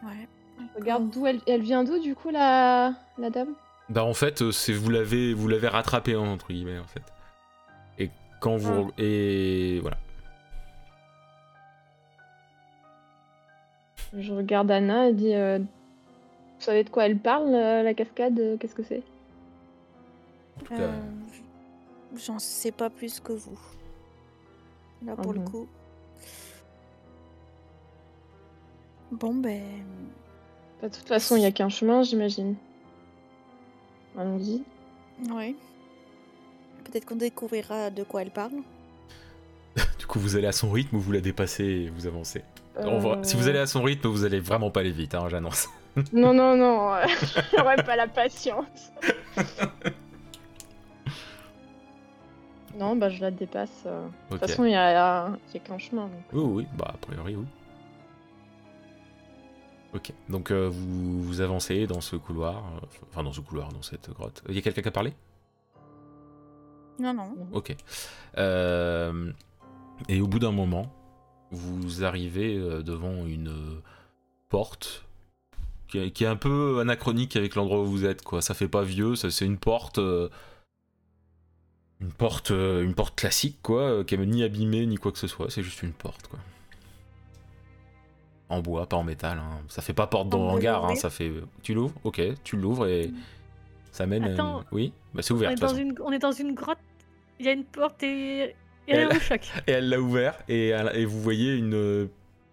Ouais. Je regarde d'où elle, elle vient d'où du coup la, la dame? Bah en fait, euh, c'est vous l'avez vous l'avez rattrapé hein, entre guillemets en fait. Et quand vous et voilà. Je regarde Anna et dis euh, Vous savez de quoi elle parle, euh, la cascade euh, Qu'est-ce que c'est? Tout cas, Euh, J'en sais pas plus que vous. Là, pour le coup. Bon, ben. Bah, De toute façon, il n'y a qu'un chemin, j'imagine. Allons-y. Ouais. Peut-être qu'on découvrira de quoi elle parle. Du coup, vous allez à son rythme ou vous la dépassez et vous avancez? On va- Si vous Euh, allez à son rythme, vous allez vraiment pas aller vite, hein, j'annonce. Non, non, non, euh, j'aurais pas la patience. non, bah je la dépasse. euh. De Ok. toute façon, il y a, il y a qu'un chemin. donc. Oui, oui, bah a priori oui. Ok, donc euh, vous, vous avancez dans ce couloir, euh, enfin dans ce couloir, dans cette grotte. Il y a quelqu'un qui a parlé? Non, non. Ok. Euh, et au bout d'un moment, vous arrivez euh, devant une euh, porte qui est, qui est un peu anachronique avec l'endroit où vous êtes. Quoi. Ça fait pas vieux, ça, c'est une porte. euh, une porte, euh, une porte classique, quoi, euh, qui est ni abîmée ni quoi que ce soit. C'est juste une porte, quoi. En bois, pas en métal. hein. Ça fait pas porte On dans peut hangar, hein, ça fait. Tu l'ouvres Ok, tu l'ouvres et ça mène. une- Attends. Oui, bah c'est On ouvert. est, de toute dans une, on est dans une grotte, il y a une porte et, et Elle-. Et elle l'a ouvert et, elle- et vous voyez une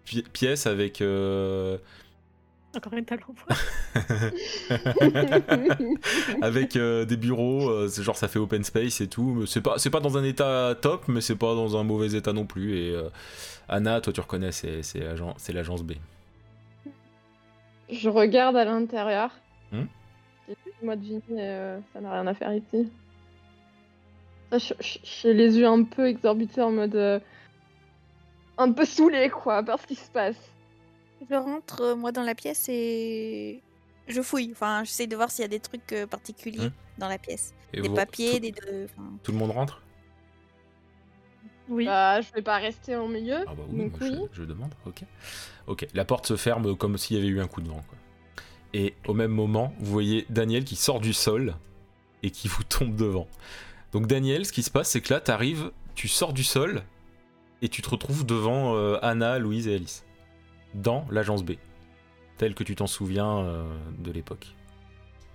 pi- pièce avec euh, Encore une table en bois. avec euh, des bureaux. euh, genre ça fait open space et tout. C'est pas c'est pas dans un état top, mais c'est pas dans un mauvais état non plus. Et euh, Anna, toi tu reconnais, c'est c'est l'agent- c'est l'agence B. Je regarde à l'intérieur. Hmm Moi euh, ça n'a rien à faire ici. Ça, je- je- J'ai les yeux un peu exorbités en mode. euh, un peu saoulé quoi, par ce qui se passe. Je rentre, euh, moi, dans la pièce et. Je fouille. Enfin, j'essaie de voir s'il y a des trucs euh, particuliers Hmm. dans la pièce. Et Des vous- papiers, tout, des. de- enfin, tout le monde rentre? Oui. Bah, je vais pas rester au milieu. Ah bah oui, donc moi, oui. Je, je demande. Ok. Ok. La porte se ferme comme s'il y avait eu un coup de vent. quoi. Et au même moment, vous voyez Daniel qui sort du sol et qui vous tombe devant. Donc Daniel, ce qui se passe, c'est que là, t'arrives, tu sors du sol et tu te retrouves devant euh, Anna, Louise et Alice dans l'agence B, tel que tu t'en souviens euh, de l'époque.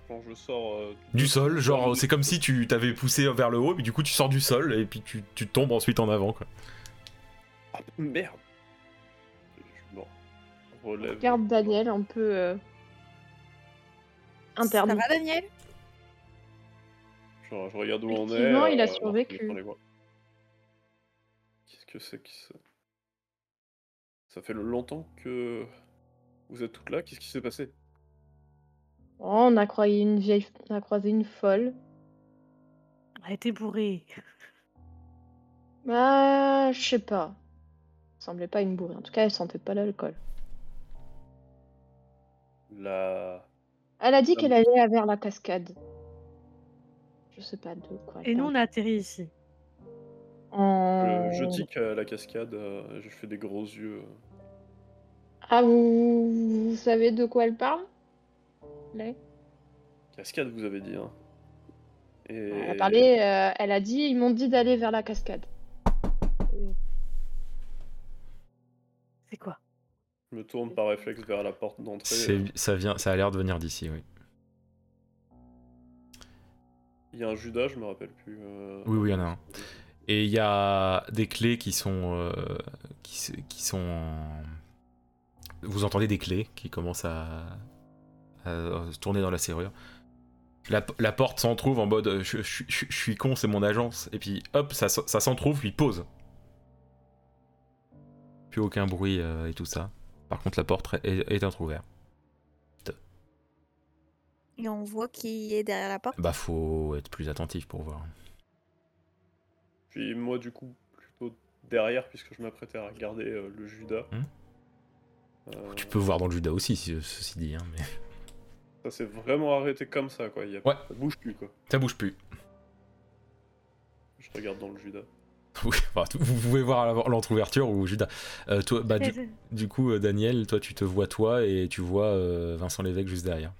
Quand je sors. euh, Du sol, genre c'est comme si tu t'avais poussé vers le haut, mais du coup tu sors du sol et puis tu, tu tombes ensuite en avant. Quoi. Ah, merde relève. regarde Daniel un peu. euh, interdit. Ça va, Daniel? Je, je regarde où on est. Effectivement, il a euh, survécu. Qu'est-ce que c'est que ça? Ça fait longtemps que vous êtes toutes là. Qu'est-ce qui s'est passé? Oh, on a croisé une vieille, on a croisé une folle. Elle a été bourrée. Bah, je sais pas. Elle semblait pas une bourrée. En tout cas, elle sentait pas l'alcool. La. Elle a dit qu'elle allait vers la cascade. Je sais pas de quoi. elle Et nous, on a atterri ici. En- Je, je tic à la cascade. euh, je fais des gros yeux. Ah, vous... vous savez de quoi elle parle? Là Cascade, vous avez dit, hein. Et... Elle a parlé, euh, elle a dit, ils m'ont dit d'aller vers la cascade. C'est quoi? Je me tourne par réflexe vers la porte d'entrée. Ça, vient, ça a l'air de venir d'ici, oui. Il y a un Judas, je me rappelle plus. euh, Oui, oui, il y en a un. Et il y a des clés qui sont. euh, qui, sont. en- Vous entendez des clés qui commencent à, à se tourner dans la serrure. La, la porte s'entrouvre en mode euh, je, je- je- je suis con, c'est mon agence. Et puis hop, ça, ça s'entrouvre, puis pause. Plus aucun bruit euh, et tout ça. Par contre, la porte est, est entrouverte. Et on voit qui est derrière la porte? Bah, faut être plus attentif pour voir. Puis moi, du coup, plutôt derrière, puisque je m'apprêtais à regarder euh, le Judas. Hmm. Euh, Tu peux voir dans le Judas aussi, si- ceci dit. Hein, mais... Ça s'est vraiment arrêté comme ça, quoi. Il y a... Ouais. Ça bouge plus, quoi. Ça bouge plus. Je regarde dans le Judas. Oui, enfin, tout- vous pouvez voir l'entrouverture ou Judas. Euh, toi, bah, du, du coup, euh, Daniel, toi, tu te vois toi et tu vois euh, Vincent Lévesque juste derrière.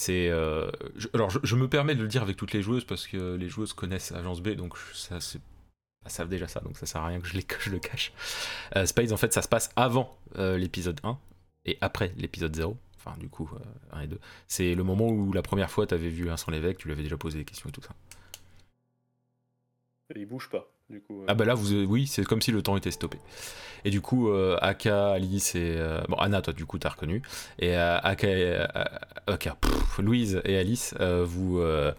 C'est. euh, alors, je, me permets de le dire avec toutes les joueuses parce que les joueuses connaissent Agence B, donc ça, elles savent déjà ça, donc ça sert à rien que je, les, que le cache. Euh, en fait, ça se passe avant euh, l'épisode 1 et après l'épisode 0. Enfin, du coup, euh, 1 et 2. C'est le moment où la première fois, tu avais vu Vincent Lévesque, tu lui avais déjà posé des questions et tout ça. Il bouge pas, du coup. euh. Ah bah là, vous, oui, c'est comme si le temps était stoppé. Et du coup, euh, Aka, Alice et... euh, bon, Anna, toi, du coup, t'as reconnu. Et euh, Aka, et, euh, Aka, pff, Louise et Alice, euh, vous, euh,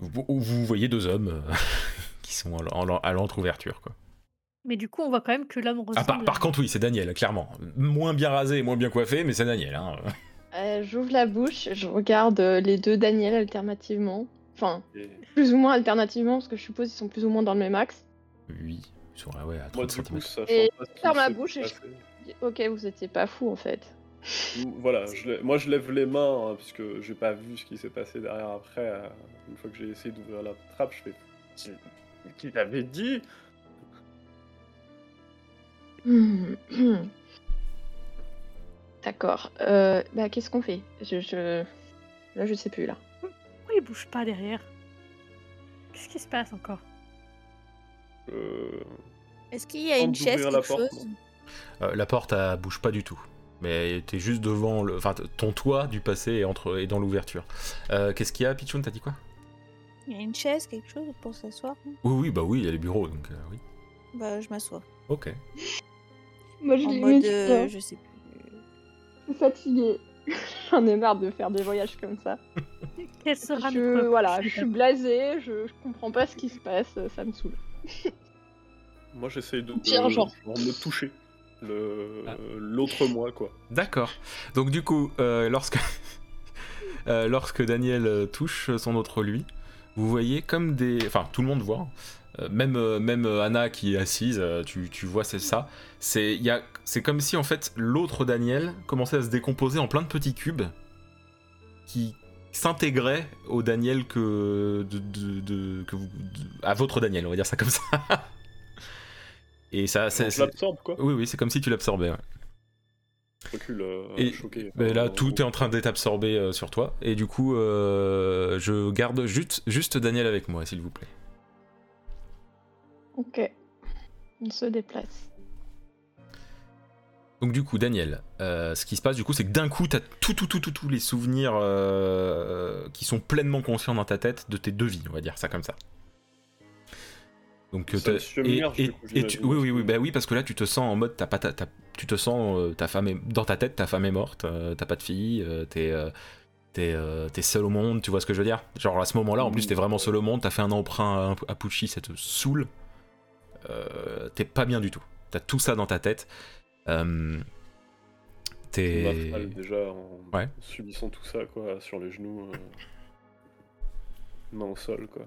vous, vous voyez deux hommes euh, qui sont en- en- à l'entre-ouverture, quoi. Mais du coup, on voit quand même que l'homme Ah, ressemble. par, par contre, oui, c'est Daniel, clairement. Moins bien rasé moins bien coiffé, mais c'est Daniel. Hein. Euh, J'ouvre la bouche, je regarde euh, les deux Daniel alternativement. Enfin, Et plus ou moins alternativement, parce que je suppose qu'ils sont plus ou moins dans le même axe. Oui, ils sont ouais, à 30 moi, du cm. Et qui ferme s'est bouche et je- passé- Ok, vous étiez pas fou en fait. Voilà, je moi je lève les mains, hein, puisque j'ai pas vu ce qui s'est passé derrière après. euh, une fois que j'ai essayé d'ouvrir la trappe, je fais. Qui- t'avait dit? D'accord. Euh, bah, qu'est-ce qu'on fait? Je, je... Là, je sais plus, là. Il bouge pas derrière Qu'est-ce qui se passe encore? Euh, Est-ce qu'il y a Tente une chaise, d'ouvrir la quelque porte, chose Euh, la porte, elle bouge pas du tout. Mais t'es juste devant le. Enfin, ton toit du passé est, entre... est dans l'ouverture. Euh, Qu'est-ce qu'il y a, Pichoun? T'as dit quoi? Il y a une chaise, quelque chose pour s'asseoir Oui, oui, bah oui, il y a les bureaux, donc euh, oui. Bah, je m'assois. Ok. Moi, je En l'ai mode, euh, je sais plus. Je suis fatiguée. J'en ai marre de faire des voyages comme ça. Quel sera Je, notre voilà, je suis blasée, je, je comprends pas ce qui se passe, ça me saoule. moi j'essaye de, Pire, genre. me toucher. Le- Ah. L'autre moi, quoi. D'accord. Donc du coup, euh, lorsque euh, lorsque Daniel euh, touche son autre lui, vous voyez comme des, enfin tout le monde voit, euh, même même Anna qui est assise, tu, tu vois c'est ça. C'est il y a, c'est comme si en fait l'autre Daniel commençait à se décomposer en plein de petits cubes qui s'intégraient au Daniel que de, de- de- que vous, de- à votre Daniel, on va dire ça comme ça. Et ça, c'est, l'absorbe, quoi. oui oui, c'est comme si tu l'absorbais. ouais. Je recule, euh, Et- choqué. Ben là, tout est en train d'être absorbé euh, sur toi. Et du coup, euh, je garde juste, juste Daniel avec moi, s'il vous plaît. Ok. On se déplace. Donc du coup, Daniel, euh, ce qui se passe du coup, c'est que d'un coup, t'as tout, tout, tout, tout, tous les souvenirs euh, qui sont pleinement conscients dans ta tête de tes deux vies, on va dire ça comme ça. Donc Ça et, coup, et- tu- oui, oui, oui, bah oui, parce que là, tu te sens en mode, t'as pas ta, ta- tu te sens, euh, ta femme est dans ta tête, ta femme est morte, euh, t'as pas de fille, euh, t'es, euh, t'es, euh, seul au monde, tu vois ce que je veux dire? Genre à ce moment-là, en plus, t'es vraiment seul au monde, t'as fait un emprunt à, à Pucci, ça te saoule, Euh, t'es pas bien du tout. T'as tout ça dans ta tête. Euh, t'es mal, déjà en Ouais. subissant tout ça, quoi, sur les genoux. euh, Main au sol, quoi.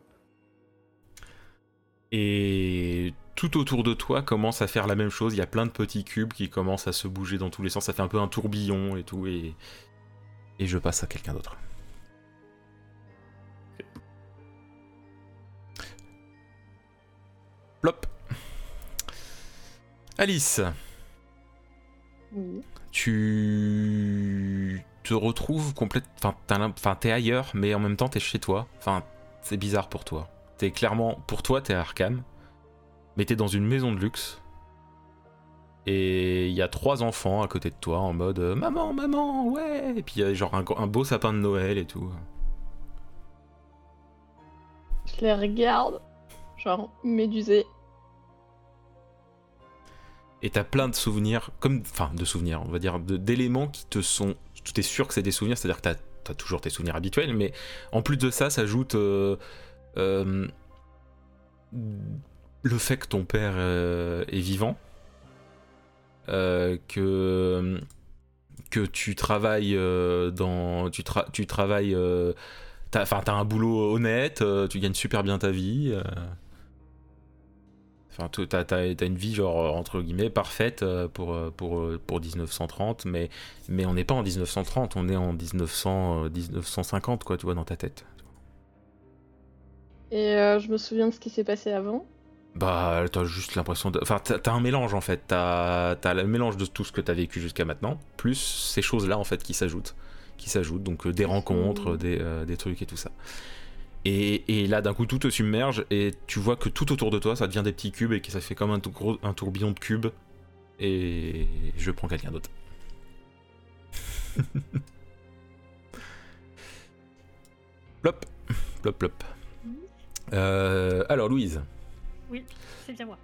Et tout autour de toi commence à faire la même chose. Il y a plein de petits cubes qui commencent à se bouger dans tous les sens. Ça fait un peu un tourbillon et tout. Et, et je passe à quelqu'un d'autre. Plop. Alice, Tu te retrouves complète. Enfin, t'es ailleurs, mais en même temps, t'es chez toi. Enfin, c'est bizarre pour toi. T'es clairement. Pour toi, t'es à Arkham. Mais t'es dans une maison de luxe. Et il y a trois enfants à côté de toi en mode euh, Maman, maman, ouais Et puis il y a genre un, un beau sapin de Noël et tout. Je les regarde. genre médusé. Et t'as plein de souvenirs, comme, enfin, de souvenirs, on va dire, d'éléments qui te sont. Tu es sûr que c'est des souvenirs, c'est-à-dire que t'as as toujours tes souvenirs habituels, mais en plus de ça, s'ajoute euh, euh, le fait que ton père euh, est vivant, que que tu travailles dans, tu, tra- tu travailles, enfin, t'as un boulot honnête, tu gagnes super bien ta vie. Enfin, t'as, t'as- t'as une vie genre euh, entre guillemets parfaite euh, pour, euh, pour, pour 1930, mais, mais on n'est pas en 1930, on est en 1900, euh, 1950 quoi, tu vois, dans ta tête. Et euh, je me souviens de ce qui s'est passé avant. Bah, t'as juste l'impression de. Enfin, t'as, t'as un mélange en fait. T'as, t'as le mélange de tout ce que t'as vécu jusqu'à maintenant, plus ces choses-là en fait qui s'ajoutent. Qui s'ajoutent, donc euh, des rencontres, des, euh, des trucs et tout ça. Et, et là, d'un coup, tout te submerge et tu vois que tout autour de toi, ça devient des petits cubes et que ça fait comme un, tout gros, un tourbillon de cubes. Et je prends quelqu'un d'autre. plop, plop, plop. Euh, alors, Louise. C'est bien moi.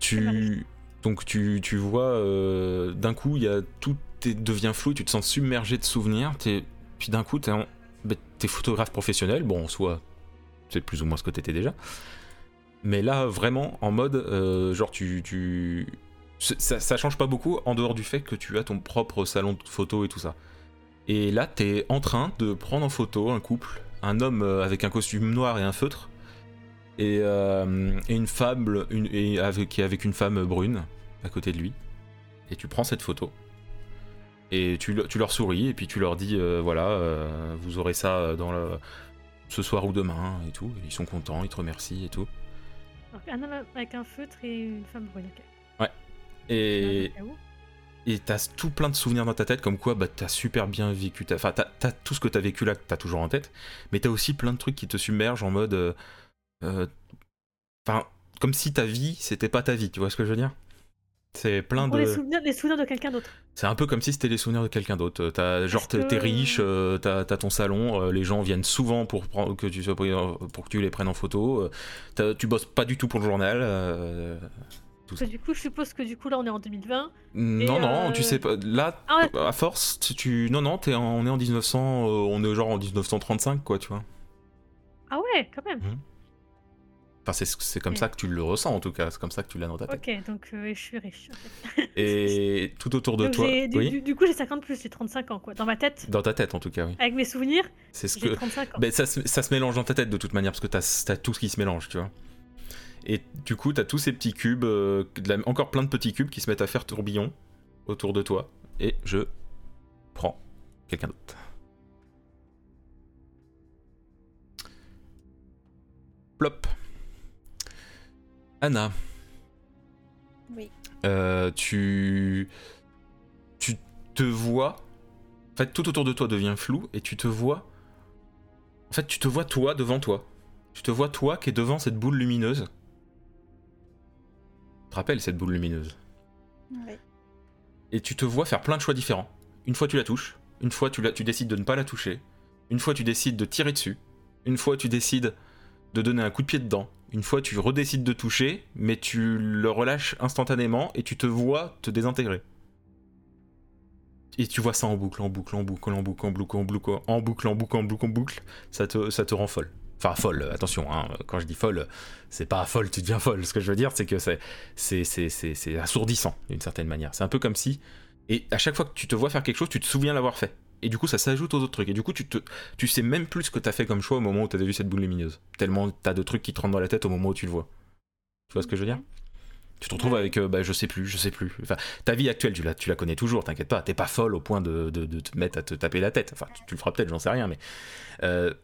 tu donc tu, tu vois euh, d'un coup il y a tout devient flou tu te sens submergé de souvenirs puis d'un coup t'es en- t'es photographe professionnel bon en c'est plus ou moins ce que t'étais déjà. Mais là vraiment en mode euh, genre tu, ça, change pas beaucoup en dehors du fait que tu as ton propre salon de photo et tout ça. Et là t'es en train de prendre en photo un couple un homme euh, avec un costume noir et un feutre et, euh, une femme une, et avec, qui est avec une femme brune à côté de lui. Et tu prends cette photo et tu, le- tu leur souris et puis tu leur dis euh, voilà euh, vous aurez ça dans le, ce soir ou demain et tout. Ils sont contents, ils te remercient et tout. Un homme avec un feutre et une femme brune. ok. Et, Ah, et t'as tout plein de souvenirs dans ta tête comme quoi bah, t'as super bien vécu enfin t'as, t'as tout ce que t'as vécu là que t'as toujours en tête mais t'as aussi plein de trucs qui te submergent en mode euh, euh, enfin comme si ta vie c'était pas ta vie tu vois ce que je veux dire? C'est plein de les souvenirs, les souvenirs de quelqu'un d'autre. c'est un peu comme si c'était les souvenirs de quelqu'un d'autre t'as genre t'es, que- riche euh, t'as, t'as ton salon euh, les gens viennent souvent pour que tu pour que les prennes en photo euh, tu bosses pas du tout pour le journal euh, du coup, je suppose que du coup, là, on est en 2020. Non, non, euh, tu sais pas. Là, Ah ouais. à force, tu-. Non, non, en- on est en 1900. euh, on est genre en 1935, quoi, tu vois. Ah ouais, quand même. Enfin, c'est c'est comme ça que tu le ressens, en tout cas. C'est comme ça que tu l'as dans ta tête. Ok, donc euh, je suis riche. Et tout autour de Donc, toi. du, Oui. du- du coup, j'ai 50 plus, j'ai 35 ans, quoi. Dans ma tête, Dans ta tête, en tout cas, oui. avec mes souvenirs, C'est ce j'ai que. 35 ans. Ben, ça, se, ça se mélange dans ta tête de toute manière, parce que t'as as tout ce qui se mélange, tu vois. Et du coup, t'as tous ces petits cubes, euh, la- encore plein de petits cubes qui se mettent à faire tourbillon autour de toi. Et je prends quelqu'un d'autre. Plop. Anna. Oui. Euh, tu. Tu te vois. En fait, tout autour de toi devient flou et tu te vois. En fait, tu te vois toi devant toi. Tu te vois toi qui est devant cette boule lumineuse. Tu te rappelles cette boule lumineuse? Ouais. et tu te vois faire plein de choix différents. Une fois tu la touches, une fois tu, la, tu décides de ne pas la toucher, une fois tu décides de tirer dessus, une fois tu décides de donner un coup de pied dedans, une fois tu redécides de toucher, mais tu le relâches instantanément et tu te vois te désintégrer. Et tu vois ça en boucle, en boucle, en boucle, en boucle, en boucle, en boucle, en boucle, en boucle, en boucle, en boucle, ça te, ça te rend folle. Enfin, folle, attention, hein, quand je dis folle, c'est pas folle, tu deviens folle. Ce que je veux dire, c'est que c'est, c'est, c'est, c'est, c'est assourdissant, d'une certaine manière. C'est un peu comme si, et à chaque fois que tu te vois faire quelque chose, tu te souviens l'avoir fait. Et du coup, ça s'ajoute aux autres trucs. Et du coup, tu, te, tu sais même plus ce que t'as fait comme choix au moment où t'as vu cette boule lumineuse. Tellement t'as de trucs qui te rentrent dans la tête au moment où tu le vois. Tu vois ce que je veux dire? Tu te retrouves avec, euh, bah, je sais plus, je sais plus. Enfin, ta vie actuelle, tu la, tu la connais toujours, t'inquiète pas. T'es pas folle au point de, de- te mettre à te taper la tête. Enfin, tu, le feras peut-être, j'en sais rien, mais. Euh,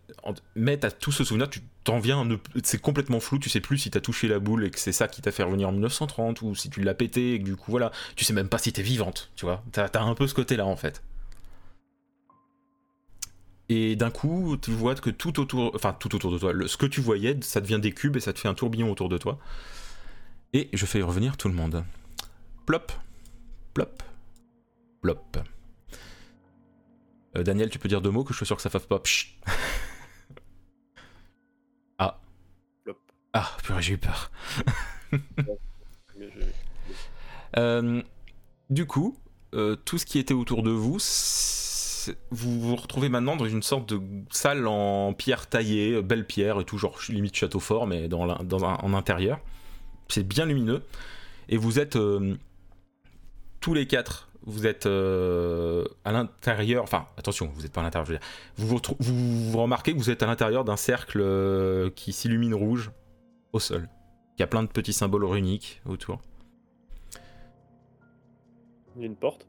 mais t'as tout ce souvenir, tu t'en viens, c'est complètement flou, tu sais plus si t'as touché la boule et que c'est ça qui t'a fait revenir en 1930 ou si tu l'as pété et que du coup voilà, tu sais même pas si t'es vivante, tu vois. T'as t'as un peu ce côté-là en fait. Et d'un coup, tu vois que tout autour, enfin tout autour de toi, le- ce que tu voyais, ça devient des cubes et ça te fait un tourbillon autour de toi. Et je fais revenir tout le monde. Plop, plop, plop. Euh, Daniel, tu peux dire deux mots que je suis sûr que ça fasse pas. Ah. Plop. Ah, purée. J'ai eu peur. Euh, du coup, euh, tout ce qui était autour de vous, vous vous retrouvez maintenant dans une sorte de salle en pierre taillée, euh, belle pierre et tout, genre limite château fort, mais dans, un- en intérieur. C'est bien lumineux. Et vous êtes euh, tous les quatre, vous êtes euh, à l'intérieur, enfin attention, vous n'êtes pas à l'intérieur, je veux dire. Vous, vous, vous- remarquez que vous êtes à l'intérieur d'un cercle qui s'illumine rouge au sol. Il y a plein de petits symboles runiques autour. Une porte?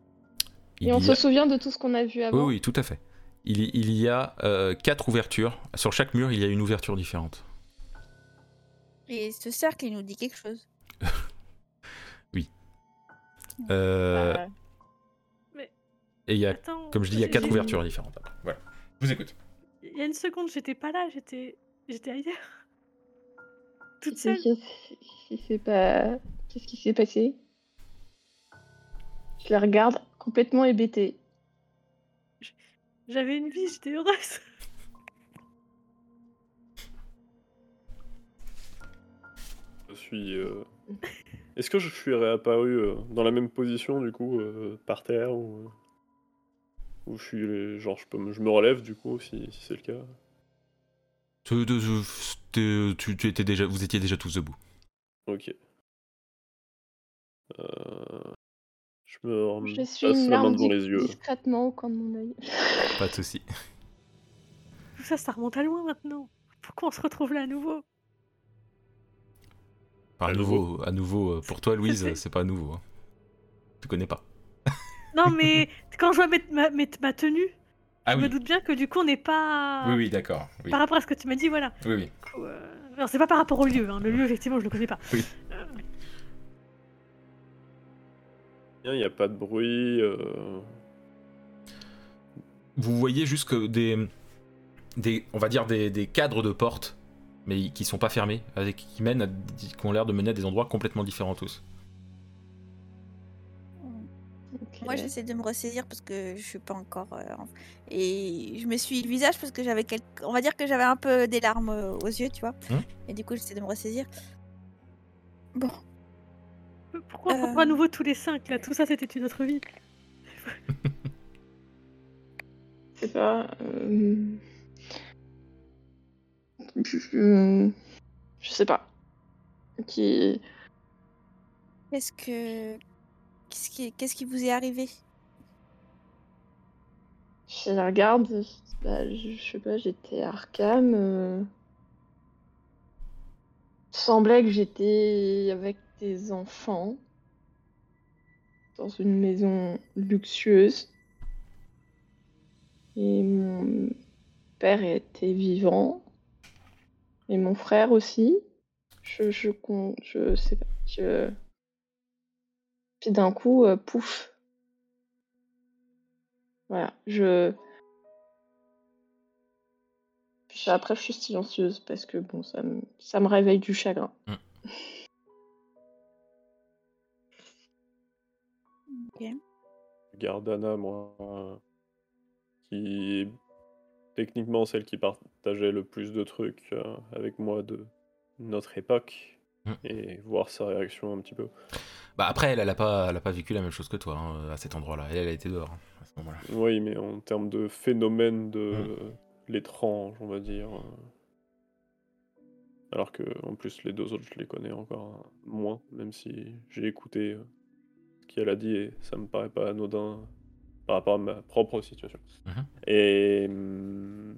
Il Et on se a- souvient de tout ce qu'on a vu avant. Oui, oui, tout à fait. Il, y- il y a euh, quatre ouvertures. Sur chaque mur, il y a une ouverture différente. Et ce cercle, il nous dit quelque chose. Euh, Bah, et il y a, Attends, comme je dis, il y a quatre ouvertures différentes. Voilà. Je vous écoute. Il y a une seconde, j'étais pas là, j'étais j'étais ailleurs. Toute seule. pas. Qu'est-ce qui s'est passé? Je la regarde complètement hébétée. J'avais une vie, j'étais heureuse. Je suis. euh, Est-ce que je suis réapparu euh, dans la même position du coup, euh, par terre ou. euh, Ou je suis. les- Genre, je, peux me... je me relève du coup, si, si c'est le cas? Tu, tu- tu- tu- tu étais déjà, vous étiez déjà tous debout. Ok. Euh, Je me rem- Je suis passe une la main larme devant dis- les yeux. discrètement au coin de mon œil. Pas de souci. Tout ça, ça remonte à loin maintenant. Pourquoi on se retrouve là à nouveau? Enfin, à nouveau, à nouveau, euh, pour toi, Louise, c'est pas nouveau. hein. Tu connais pas. Non, mais quand je vois mettre ma, ma tenue, Ah je me doute bien que du coup, on n'est pas. Oui, oui, d'accord. Oui, Par rapport à ce que tu m'as dit, voilà. oui, oui. Du coup, euh, Alors, c'est pas par rapport au lieu. hein. Le lieu, effectivement, je le connais pas. Oui. Il n'y a pas de bruit. euh, Vous voyez juste que des, des on va dire des, des cadres de portes, mais qui sont pas fermés, avec, qui mènent, à, qui ont l'air de mener à des endroits complètement différents tous. Moi, j'essaie de me ressaisir parce que je suis pas encore. euh, Et je me suis le visage parce que j'avais quelques. On va dire que j'avais un peu des larmes euh, aux yeux, tu vois. Hmm. Et du coup, j'essaie de me ressaisir. Bon, Pourquoi, Euh. à nouveau tous les cinq là? Tout ça, c'était une autre vie. Je sais pas. euh, Je, sais pas. Qui. qu'est-ce que. Qu'est-ce qui... Qu'est-ce qui vous est arrivé? Je la regarde. je- bah, je, je sais pas, j'étais à Arkham. euh, semblait que j'étais avec des enfants. Dans une maison luxueuse. Et mon père était vivant. Et mon frère aussi. Je, je, je sais pas. Je... Puis d'un coup, euh, pouf. Voilà, je. Puis après, je suis silencieuse parce que bon, ça me, ça me réveille du chagrin. Ok. Anna, moi, euh, qui est techniquement celle qui partageait le plus de trucs euh, avec moi de notre époque, Mm. et voir sa réaction un petit peu. Bah après, elle, elle a pas, elle a pas vécu la même chose que toi hein, à cet endroit-là. Elle, elle a été dehors hein, à ce moment-là. Oui, mais en termes de phénomène de l'étrange, on va dire. euh, Alors que, en plus, les deux autres, je les connais encore euh, moins, même si j'ai écouté euh, qu'elle a dit et ça me paraît pas anodin par rapport à ma propre situation. Mhm. Et hum,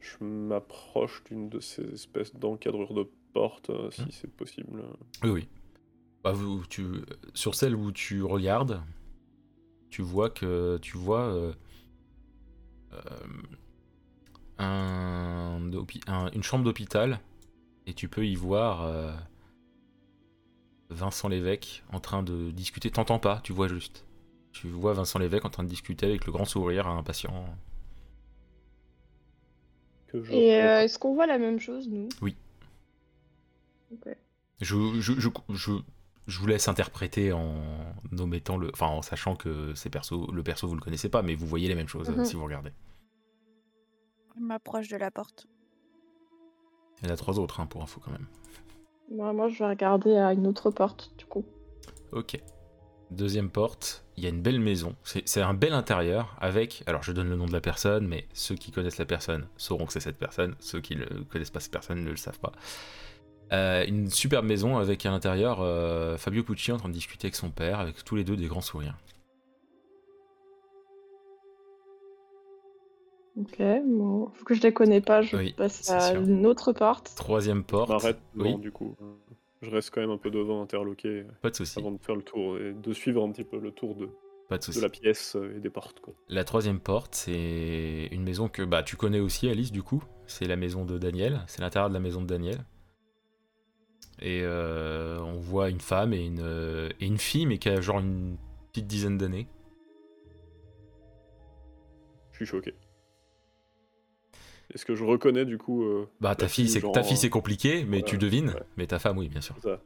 je m'approche d'une de ces espèces d'encadrures de porte, euh, si Mhm. c'est possible. Oui, oui. Bah, vous, tu, sur celle où tu regardes, tu vois que tu vois euh, euh, un, hôpi- un- une chambre d'hôpital et tu peux y voir Vincent Lévesque en train de discuter. T'entends pas, tu vois juste. Tu vois Vincent Lévesque en train de discuter avec le grand sourire à un patient. Que je Et euh, est-ce qu'on voit la même chose, nous? Oui. Ok. Je, je, je, je, je vous laisse interpréter en omettant le. Enfin, en sachant que ces persos, le perso vous le connaissez pas, mais vous voyez les mêmes choses Mhm. si vous regardez. Je m'approche de la porte. Il y en a trois autres hein, pour info quand même. Moi, je vais regarder à une autre porte, du coup. Ok. Deuxième porte, il y a une belle maison. C'est c'est un bel intérieur avec. Alors, je donne le nom de la personne, mais ceux qui connaissent la personne sauront que c'est cette personne. Ceux qui ne connaissent pas cette personne ne le savent pas. Euh, une superbe maison avec à l'intérieur euh, Fabio Pucci en train de discuter avec son père, avec tous les deux des grands sourires. Ok, bon. Faut que je les connais pas, je Oui, passe à sûr. une autre porte. Troisième porte. M'arrête Oui. devant, du coup. Je reste quand même un peu devant, interloqué, Pas de souci. avant de faire le tour et de suivre un petit peu le tour de, Pas de de la pièce euh, et des portes. Quoi. La troisième porte, c'est une maison que bah, tu connais aussi, Alice, du coup. C'est la maison de Daniel. C'est l'intérieur de la maison de Daniel. Et euh, on voit une femme et une, euh, et une fille, mais qui a genre une petite dizaine d'années. Je suis choqué. Est-ce que je reconnais du coup euh, Bah, ta fille, c'est genre, ta fille, euh, c'est compliqué, mais ouais, tu devines. ouais. Mais ta femme, oui, bien sûr. ça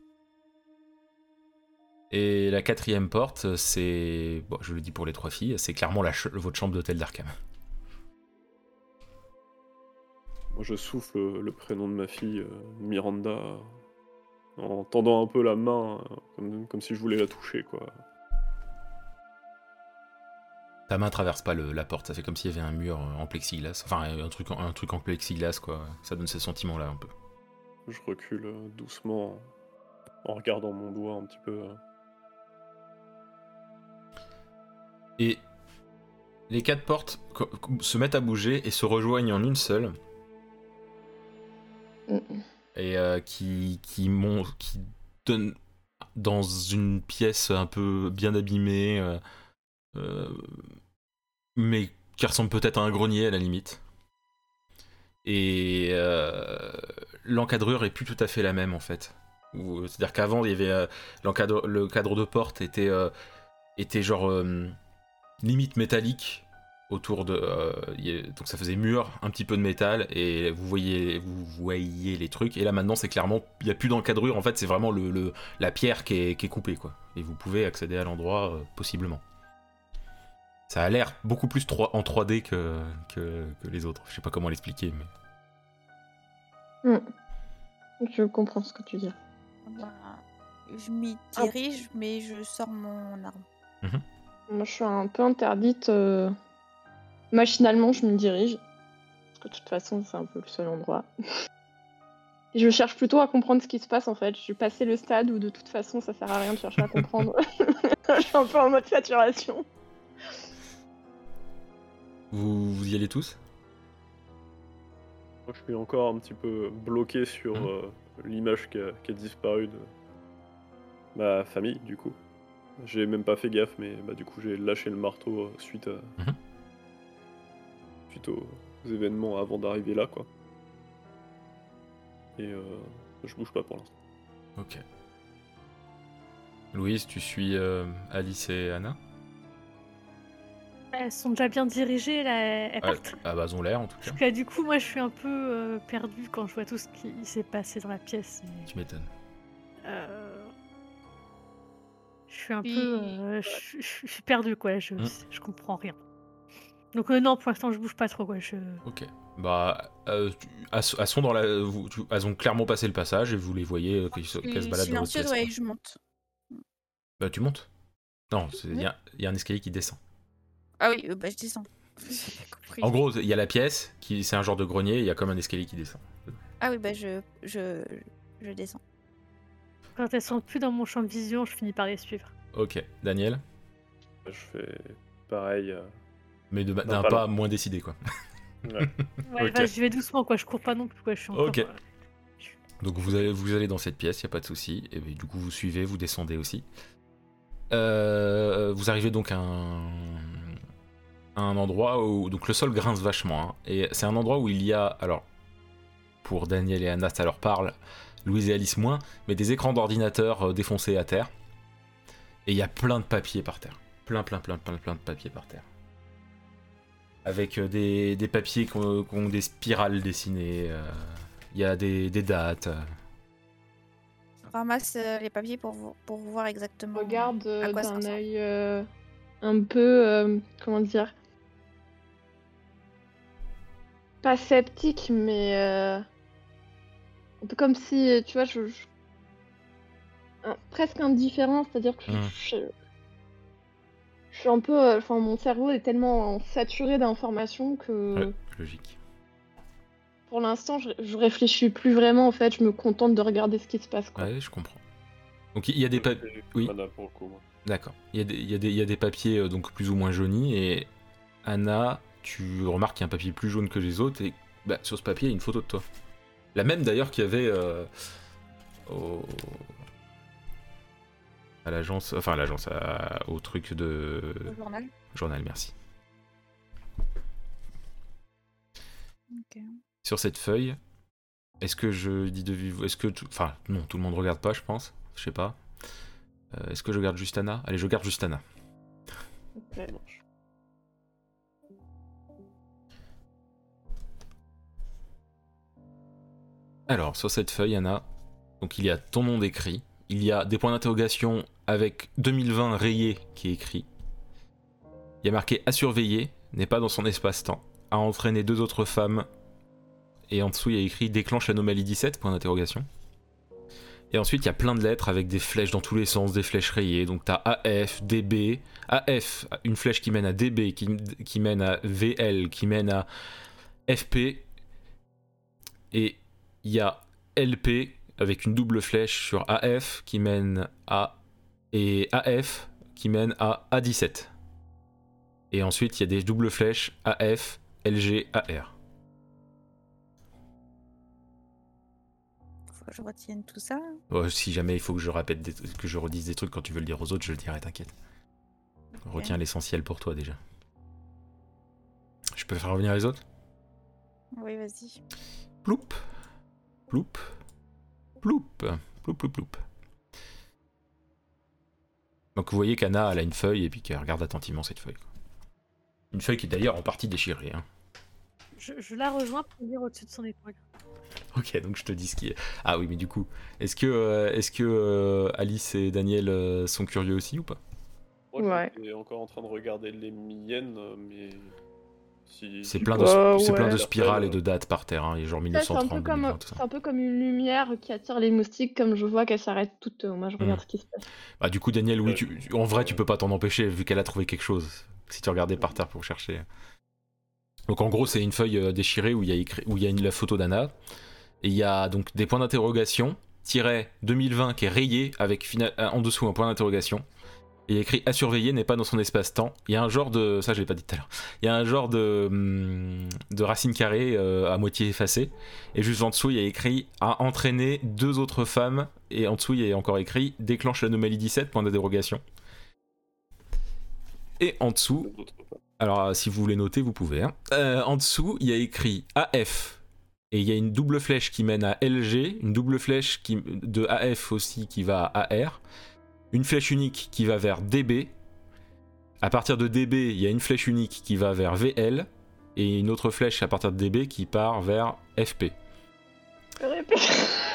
Et la quatrième porte, c'est. Bon, je le dis pour les trois filles, c'est clairement la ch- votre chambre d'hôtel d'Arkham. Moi, je souffle euh, le prénom de ma fille, Miranda, en tendant un peu la main, comme, comme si je voulais la toucher, quoi. Ta main traverse pas le- la porte, ça fait comme s'il y avait un mur en plexiglas. Enfin, un truc, en- un truc en plexiglas, quoi. Ça donne ce sentiment-là un peu. Je recule euh, doucement en regardant mon doigt un petit peu. euh. Et les quatre portes se mettent à bouger et se rejoignent en une seule. Et euh, qui, qui, mon- qui donne dans une pièce un peu bien abîmée, euh, euh, mais qui ressemble peut-être à un grenier à la limite. Et euh, l'encadrure est plus tout à fait la même en fait. C'est-à-dire qu'avant, il y avait euh, le cadre de porte était, euh, était genre euh, limite métallique autour de donc ça faisait mur un petit peu de métal et vous voyez vous voyez les trucs et là maintenant c'est clairement il y a plus d'encadrure en fait c'est vraiment la pierre qui est, coupée quoi et vous pouvez accéder à l'endroit possiblement ça a l'air beaucoup plus 3 en 3D que, que, que les autres je sais pas comment l'expliquer mais Je comprends ce que tu dis. Bah, je m'y Ah. dirige, mais je sors mon arme. Moi, je suis un peu interdite. euh, Machinalement, je me dirige. Parce que de toute façon, c'est un peu le seul endroit. Et je cherche plutôt à comprendre ce qui se passe en fait. Je suis passé le stade où de toute façon, ça sert à rien de chercher à comprendre. je suis un peu en mode saturation. Vous, vous y allez tous Moi, je suis encore un petit peu bloqué sur Mhm. euh, l'image qui a, qui a disparu de ma famille, du coup. J'ai même pas fait gaffe, mais bah, du coup, j'ai lâché le marteau euh, suite, à... Mhm. suite aux événements avant d'arriver là, quoi. Et euh, je bouge pas pour l'instant. ok Louise tu suis euh, Alice et Anna? Elles sont déjà bien dirigées, là, elles Ouais, partent. ah bah elles ont l'air en tout cas Parce que du coup, moi, je suis un peu euh, perdue quand je vois tout ce qui s'est passé dans la pièce. tu m'étonnes euh, Je suis un Puis- peu. euh, je, je- je suis perdue, quoi. Je, Hmm. je comprends rien. Donc, euh, non, pour l'instant, je bouge pas trop, quoi. Je... Ok. Bah, euh, elles, sont dans la, vous- tu- elles ont clairement passé le passage et vous les voyez euh, qu'elles se, baladent dans silencieuse, pièce. ouais, je monte. Bah, tu montes. Non, il y a un escalier qui descend. Ah oui, euh, bah je descends. En gros, il y a la pièce, qui c'est un genre de grenier, il y a comme un escalier qui descend. Ah oui, bah je, je, je descends. Quand elles sont plus dans mon champ de vision, je finis par les suivre. Ok, Daniel, Je fais pareil. euh, mais de- d'un pas pas moins décidé quoi. ouais. Ouais, Ok. bah, j'y vais doucement, quoi. Je cours pas non plus, quoi. Je suis encore, Ok. euh, Donc vous allez, vous allez dans cette pièce, il n'y a pas de souci. Et du coup, vous suivez, vous descendez aussi. Euh, vous arrivez donc à un, un endroit où donc le sol grince vachement. hein. et c'est un endroit où il y a, alors, pour Daniel et Anna, ça leur parle, Louise et Alice moins, mais des écrans d'ordinateur euh, défoncés à terre. Et il y a plein de papiers par terre. Plein, plein, plein, plein, plein de papiers par terre. Avec euh, des, des papiers qui ont, qui ont des spirales dessinées. euh, Il y a des, des dates. euh. Ramasse les papiers pour, vo- pour voir exactement. Regarde d'un œil euh, un peu. euh, comment dire Pas sceptique, mais. euh, un peu comme si, tu vois, je, je un- presque indifférent, c'est-à-dire que je, Mm. je- je suis un peu, euh, enfin mon cerveau est tellement saturé d'informations que Ouais, logique. pour l'instant je, je réfléchis plus vraiment en fait, je me contente de regarder ce qui se passe quoi. Ouais, je comprends. Donc il y a des papiers. Oui. D'accord. Il y, a des- il y, a des- il y a des papiers euh, donc plus ou moins jaunis et Anna, tu remarques qu'il y a un papier plus jaune que les autres et bah, sur ce papier il y a une photo de toi. La même d'ailleurs qu'il y avait euh, au... à l'agence, enfin à l'agence, à- au truc de Au journal. journal, merci. Sur cette feuille, est-ce que je dis de vive Est-ce que. tout- Enfin, non, tout le monde regarde pas, je pense. Je sais pas. Euh, est-ce que je garde juste Anna Allez, je garde juste Anna. Alors, sur cette feuille, Anna, donc il y a ton nom décrit, il y a des points d'interrogation avec 2020 rayé qui est écrit. Il y a marqué à surveiller, n'est pas dans son espace-temps, a entraîné deux autres femmes, et en dessous il y a écrit déclenche anomalie 17, point d'interrogation. Et ensuite il y a plein de lettres avec des flèches dans tous les sens, des flèches rayées, donc t'as AF, DB, AF, une flèche qui mène à DB, qui, qui mène à VL, qui mène à FP, et il y a LP avec une double flèche sur AF qui mène à et AF qui mène à A17. Et ensuite il y a des doubles flèches AF, LG, AR. Faut que je retienne tout ça. Ouais, si jamais il faut que je répète des- que je redise des trucs quand tu veux le dire aux autres, je le dirai, t'inquiète. Retiens l'essentiel pour toi déjà. Je peux faire revenir les autres? Oui, vas-y. Ploup. Ploup. Ploup. Ploup, ploup, ploup. Donc vous voyez qu'Anna, elle a une feuille et puis qu'elle regarde attentivement cette feuille. Une feuille qui est d'ailleurs en partie déchirée. hein. Je, je la rejoins pour lire au-dessus de son épaule. Ok, donc je te dis ce qui est. Ah oui, mais du coup, est-ce que, euh, est-ce que euh, Alice et Daniel euh, sont curieux aussi ou pas? Moi, Ouais. j'étais encore en train de regarder les miennes, mais. Si... C'est plein, de, c'est plein ouais. de spirales et de dates par terre. Hein. Il y a genre c'est un 1930, peu comme 2020, tout c'est ça. un peu comme une lumière qui attire les moustiques, comme je vois qu'elles s'arrêtent toutes. euh, Moi je regarde Mm. ce qui se passe. Bah, du coup, Daniel, oui, Ouais. tu- tu- en vrai, tu peux pas t'en empêcher vu qu'elle a trouvé quelque chose. Si tu regardais par terre pour chercher. Donc, en gros, c'est une feuille euh, déchirée où il y a, écrit, où il y a une, la photo d'Anna. Et il y a donc des points d'interrogation, tiret 2020 qui est rayé avec euh, en dessous un point d'interrogation. Il y a écrit à surveiller n'est pas dans son espace-temps. Il y a un genre de. Ça, je l'ai pas dit tout à l'heure. Il y a un genre de, hum, de racine carrée euh, à moitié effacée. Et juste en dessous, il y a écrit a entraîné deux autres femmes. Et en dessous, il y a encore écrit déclenche l'anomalie 17, point d'interrogation. Et en dessous, alors si vous voulez noter, vous pouvez. hein. Euh, en dessous, il y a écrit AF. Et il y a une double flèche qui mène à LG, une double flèche qui, de AF aussi qui va à AR, une flèche unique qui va vers DB. À partir de DB, il y a une flèche unique qui va vers VL, et une autre flèche à partir de DB qui part vers FP. Répète.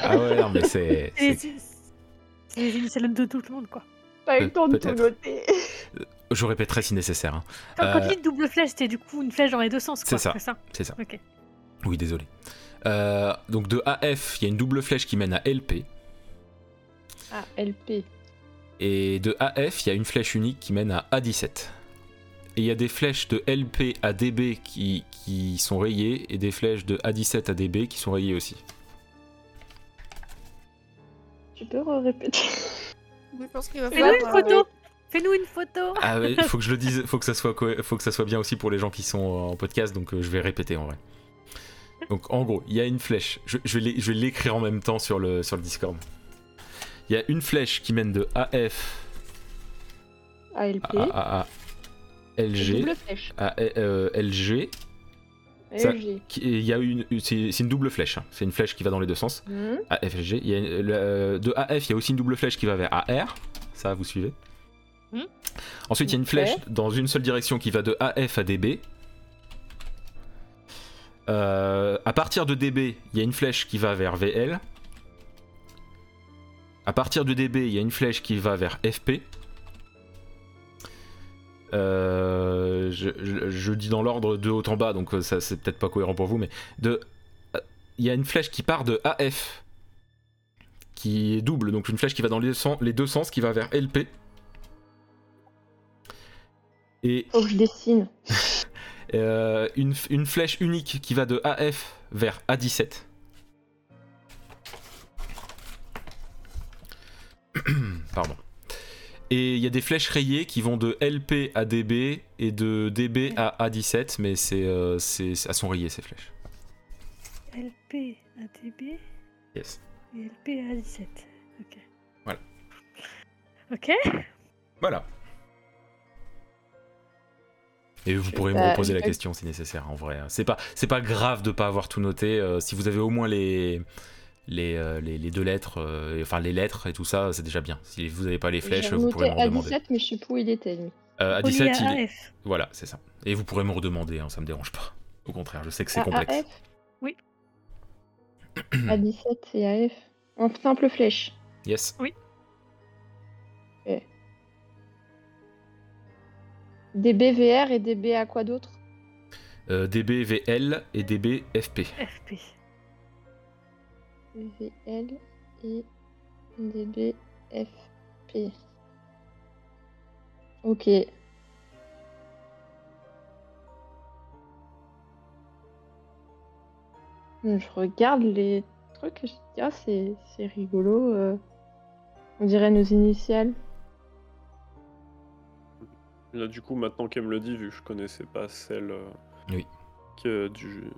Ah ouais, non, mais c'est. C'est les initiales de tout le monde, quoi. Pas eu le temps de tout noter. Je répéterai si nécessaire. hein. Quand, quand Euh, tu dis double flèche, c'était du coup une flèche dans les deux sens, quoi. C'est ça. C'est ça. Oui, désolé. Euh, donc de AF, il y a une double flèche qui mène à LP. Ah, LP. Et de AF, il y a une flèche unique qui mène à A17. Et il y a des flèches de LP à DB qui, qui sont rayées et des flèches de A17 à DB qui sont rayées aussi. Tu peux répéter qu'il va Fais-nous une euh, photo Fais-nous une photo Ah ouais, faut que je le dise, faut que ça soit faut que ça soit bien aussi pour les gens qui sont en podcast, donc euh, je vais répéter en vrai. Donc en gros, il y a une flèche. Je, je vais l'écrire en même temps sur le sur le Discord. Il y a une flèche qui mène de AF ALP. à, à- à LG Double flèche. à euh, LG. Il y a une, c'est une double flèche. hein. C'est une flèche qui va dans les deux sens. AFG. Il y a une- le- de AF, il y a aussi une double flèche qui va vers AR. Ça, vous suivez. Hmm. Ensuite, il y a une flèche dans une seule direction qui va de AF à DB. Euh, à partir de DB, il y a une flèche qui va vers VL. À partir de DB, il y a une flèche qui va vers FP. Euh, je, je- je dis dans l'ordre de haut en bas, donc euh, ça c'est peut-être pas cohérent pour vous, mais de, euh, il y a une flèche qui part de AF qui est double, donc une flèche qui va dans les, sens- les deux sens, qui va vers LP. Et que je dessine. euh, une, une flèche unique qui va de AF vers A17. Pardon. Et il y a des flèches rayées qui vont de LP à DB et de DB à A17, mais c'est, euh, c'est, elles sont rayées ces flèches. LP ADB Yes. et LP A17. Ok. Voilà. Ok. Voilà. Et vous pourrez me pas- reposer la pas- question si nécessaire, en vrai. C'est pas, c'est pas grave de pas avoir tout noté. euh, si vous avez au moins les, les, euh, les, les deux lettres, euh, enfin les lettres et tout ça, c'est déjà bien. Si vous n'avez pas les flèches, vous pourrez me redemander. A17, mais je sais plus où il était, lui. Euh, à Relié 17, il à est- AF. Voilà, c'est ça. Et vous pourrez me redemander, hein, ça me dérange pas. Au contraire, je sais que c'est complexe. AF Oui. A17 et AF. En simple flèche. Yes. DBVR et DB à quoi d'autre? Euh, DBVL et DBFP. FP. VL et DBFP. Ok. Je regarde les trucs et je dis, ah, c'est c'est rigolo. euh. On dirait nos initiales. Là, du coup, maintenant qu'elle me le dit, vu que je connaissais pas celle euh, Oui. que du,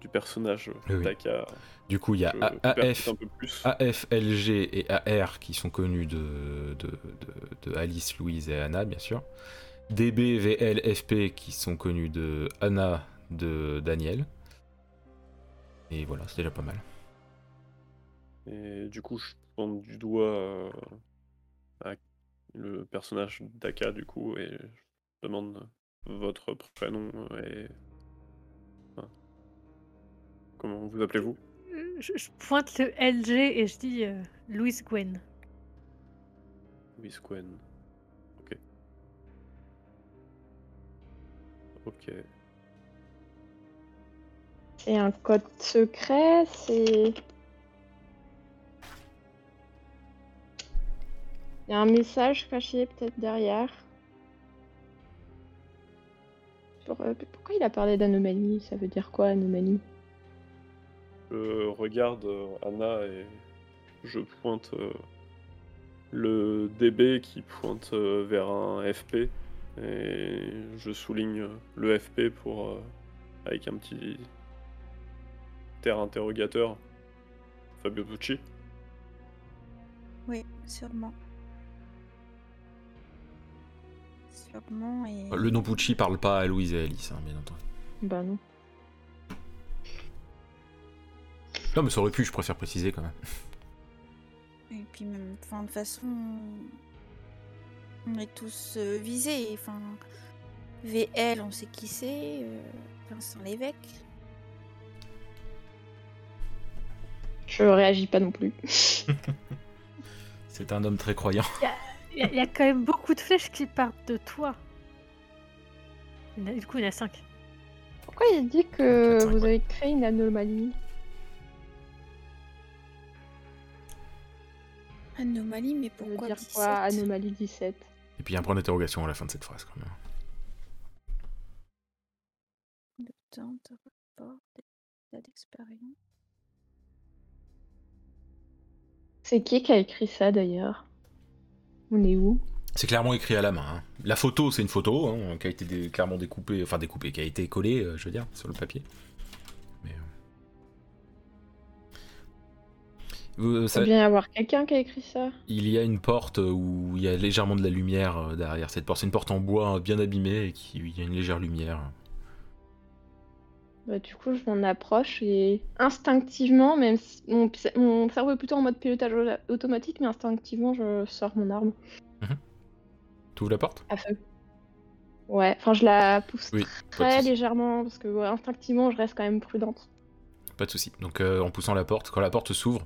du personnage Oui, d'Aka, Du coup, il y a AF, un peu plus. AF, LG et AR qui sont connus de, de, de- de Alice, Louise et Anna, bien sûr. DB, VL, FP qui sont connus de Anna, de Daniel. Et voilà, c'est déjà pas mal. Et du coup, je pointe du doigt euh, à le personnage d'Aka, du coup, et je demande votre prénom et. Comment vous appelez-vous? Euh, Je, je pointe le LG et je dis euh, Louise Gwen. Miss Gwen. Ok. Ok. C'est un code secret, c'est. Il y a un message caché peut-être derrière. Euh, pourquoi il a parlé d'anomalie? Ça veut dire quoi anomalie? Je regarde euh, Anna et je pointe euh, le DB qui pointe euh, vers un FP et je souligne le FP pour euh, avec un petit terre interrogateur Fabio Pucci. Oui, sûrement. Sûrement et. Le nom Pucci parle pas à Louise et Alice, hein, bien entendu. Bah non. Non, mais ça aurait pu, je préfère préciser quand même. Et puis même, de toute façon, on est tous euh, visés. Enfin, VL, on sait qui c'est. euh, Vincent Lévesque. Je réagis pas non plus. C'est un homme très croyant. Il y, a- il y a quand même beaucoup de flèches qui partent de toi. A- du coup, il y en a 5. Pourquoi il dit que vous ouais. avez créé une anomalie? Anomalie, mais Ça veut pourquoi dire 17 quoi Anomalie 17 Et puis il y a un point d'interrogation à la fin de cette phrase quand même. Le temps de rapport d'état d'expérience. C'est qui qui a écrit ça d'ailleurs? On est où? C'est clairement écrit à la main. hein. La photo, c'est une photo hein, qui a été dé- clairement découpée, enfin découpée, qui a été collée, euh, je veux dire, sur le papier. Mais, euh, Vous- Il ça- doit bien y avoir quelqu'un qui a écrit ça? il y a une porte où il y a légèrement de la lumière euh, derrière cette porte. C'est une porte en bois euh, bien abîmée et qui, il y a une légère lumière. Bah, du coup, je m'en approche et instinctivement, même si mon, cerveau est plutôt en mode pilotage au- automatique, mais instinctivement, je sors mon arme Tu ouvres la porte? À feu. Ouais, enfin, je la pousse Oui, très légèrement parce que ouais, instinctivement, je reste quand même prudente. Pas de souci. Donc euh, en poussant la porte, quand la porte s'ouvre,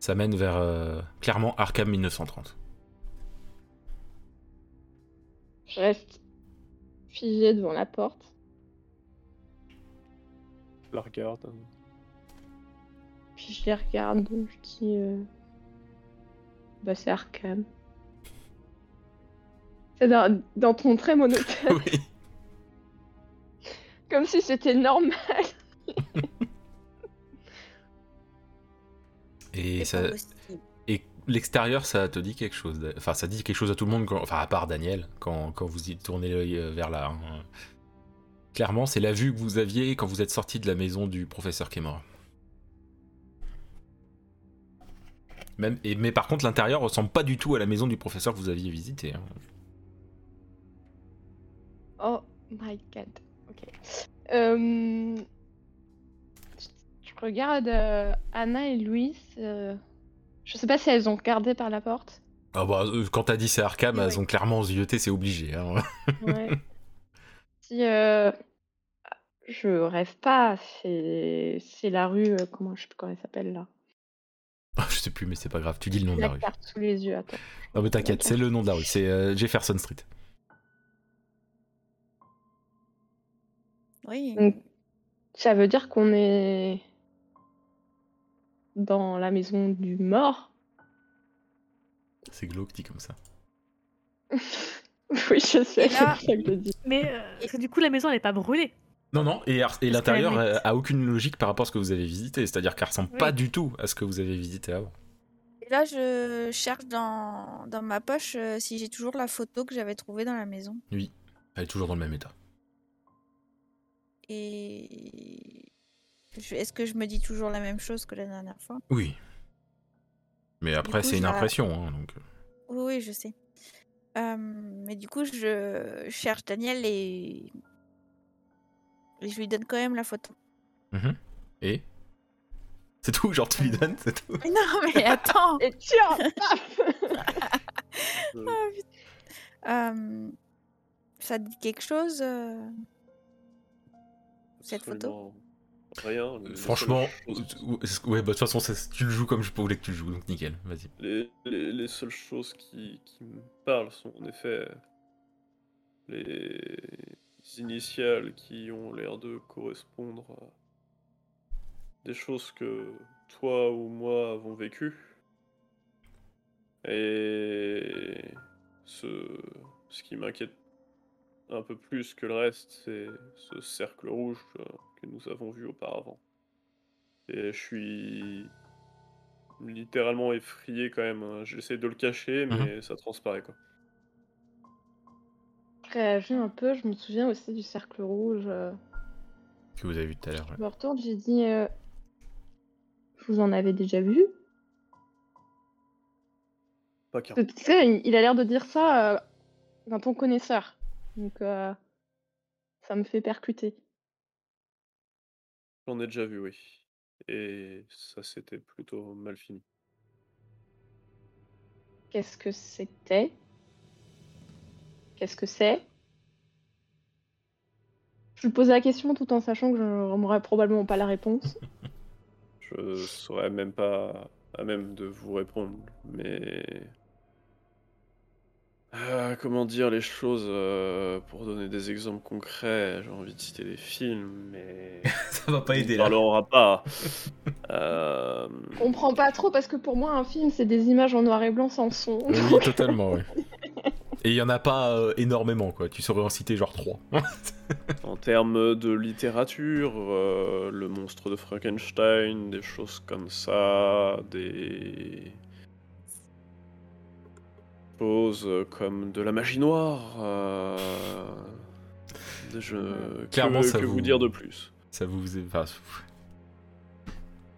ça mène vers euh, clairement Arkham 1930. Je reste figée devant la porte. Je la regarde. Puis je les regarde, je dis euh, Bah, c'est Arkham. C'est dans, dans ton trait monotone, oui. comme si c'était normal. Et, ça, l'extérieur, ça te dit quelque chose. Enfin, ça dit quelque chose à tout le monde, quand- enfin, à part Daniel, quand, quand vous y tournez l'œil euh, vers là. hein. Clairement, c'est la vue que vous aviez quand vous êtes sorti de la maison du professeur qui est mort. Même, et, mais par contre, l'intérieur ressemble pas du tout à la maison du professeur que vous aviez visité. hein. Oh my god. Ok. Euh, Je regarde euh, Anna et Louis. euh, Je sais pas si elles ont regardé par la porte. Ah bah, euh, quand t'as dit c'est Arkham, elles ont clairement zioté, c'est obligé. hein. Ouais. si euh, je rêve pas, c'est c'est la rue. euh, comment je sais plus comment elle s'appelle là. Je sais plus, mais c'est pas grave, tu dis le nom de la La rue. carte sous les yeux. Attends. Non mais t'inquiète, c'est le nom de la rue, c'est euh, Jefferson Street. Oui. Donc, ça veut dire qu'on est dans la maison du mort. C'est glauque dit comme ça. oui, je sais, Et c'est là- pour ça que je le dis. Mais euh, parce que du coup, la maison, elle est pas brûlée. Non, non, et, l'intérieur a aucune logique par rapport à ce que vous avez visité, c'est-à-dire qu'elle ressemble Oui. pas du tout à ce que vous avez visité avant. Et là, je cherche dans, dans ma poche euh, si j'ai toujours la photo que j'avais trouvée dans la maison. Oui, elle est toujours dans le même état. Et est-ce que je me dis toujours la même chose que la dernière fois? Oui. Mais après, c'est une ça- impression, hein, donc... euh. Oui, oui, je sais. Euh, mais du coup, je cherche Daniel et... et je lui donne quand même la photo. Mhm. Et? C'est tout, genre tu lui donnes, c'est tout? Mais non, mais attends Et tiens paf Euh, Euh, Ça te dit quelque chose euh, Cette photo? Rien. Les Franchement, euh, ouais, bah de toute façon, ça- tu le joues comme je voulais que tu le joues, donc nickel, vas-y. Les, les- les seules choses qui, qui me parlent sont en effet les initiales qui ont l'air de correspondre à des choses que toi ou moi avons vécues. Et ce, ce qui m'inquiète un peu plus que le reste, c'est ce cercle rouge euh, que nous avons vu auparavant. Et je suis littéralement effrayé quand même. hein. J'essaie de le cacher, mais ça transparaît quoi. Je réagis un peu, je me souviens aussi du cercle rouge. euh, Que vous avez vu tout à l'heure. Je me retourne, j'ai dit euh, Vous en avez déjà vu? Pas qu'un. Parce que, Tu sais, il- il a l'air de dire ça euh, d'un ton connaisseur. Donc, euh, ça me fait percuter. J'en ai déjà vu, oui. Et ça s'était plutôt mal fini. Qu'est-ce que c'était? Qu'est-ce que c'est? Je lui pose la question tout en sachant que je n'aurai probablement pas la réponse. Je serais même pas à même de vous répondre, mais Euh, comment dire les choses euh, pour donner des exemples concrets. J'ai envie de citer des films, mais Ça va pas on aider là. parlera pas. Euh, Je comprends pas trop parce que pour moi, un film, c'est des images en noir et blanc sans son. Oui, totalement, ouais. Et il y en a pas euh, énormément, quoi. Tu saurais en citer genre 3. En termes de littérature, euh, le monstre de Frankenstein, des choses comme ça, des choses comme de la magie noire. euh, Je... Clairement, que, ça que vous- vous dire de plus Ça vous. Enfin,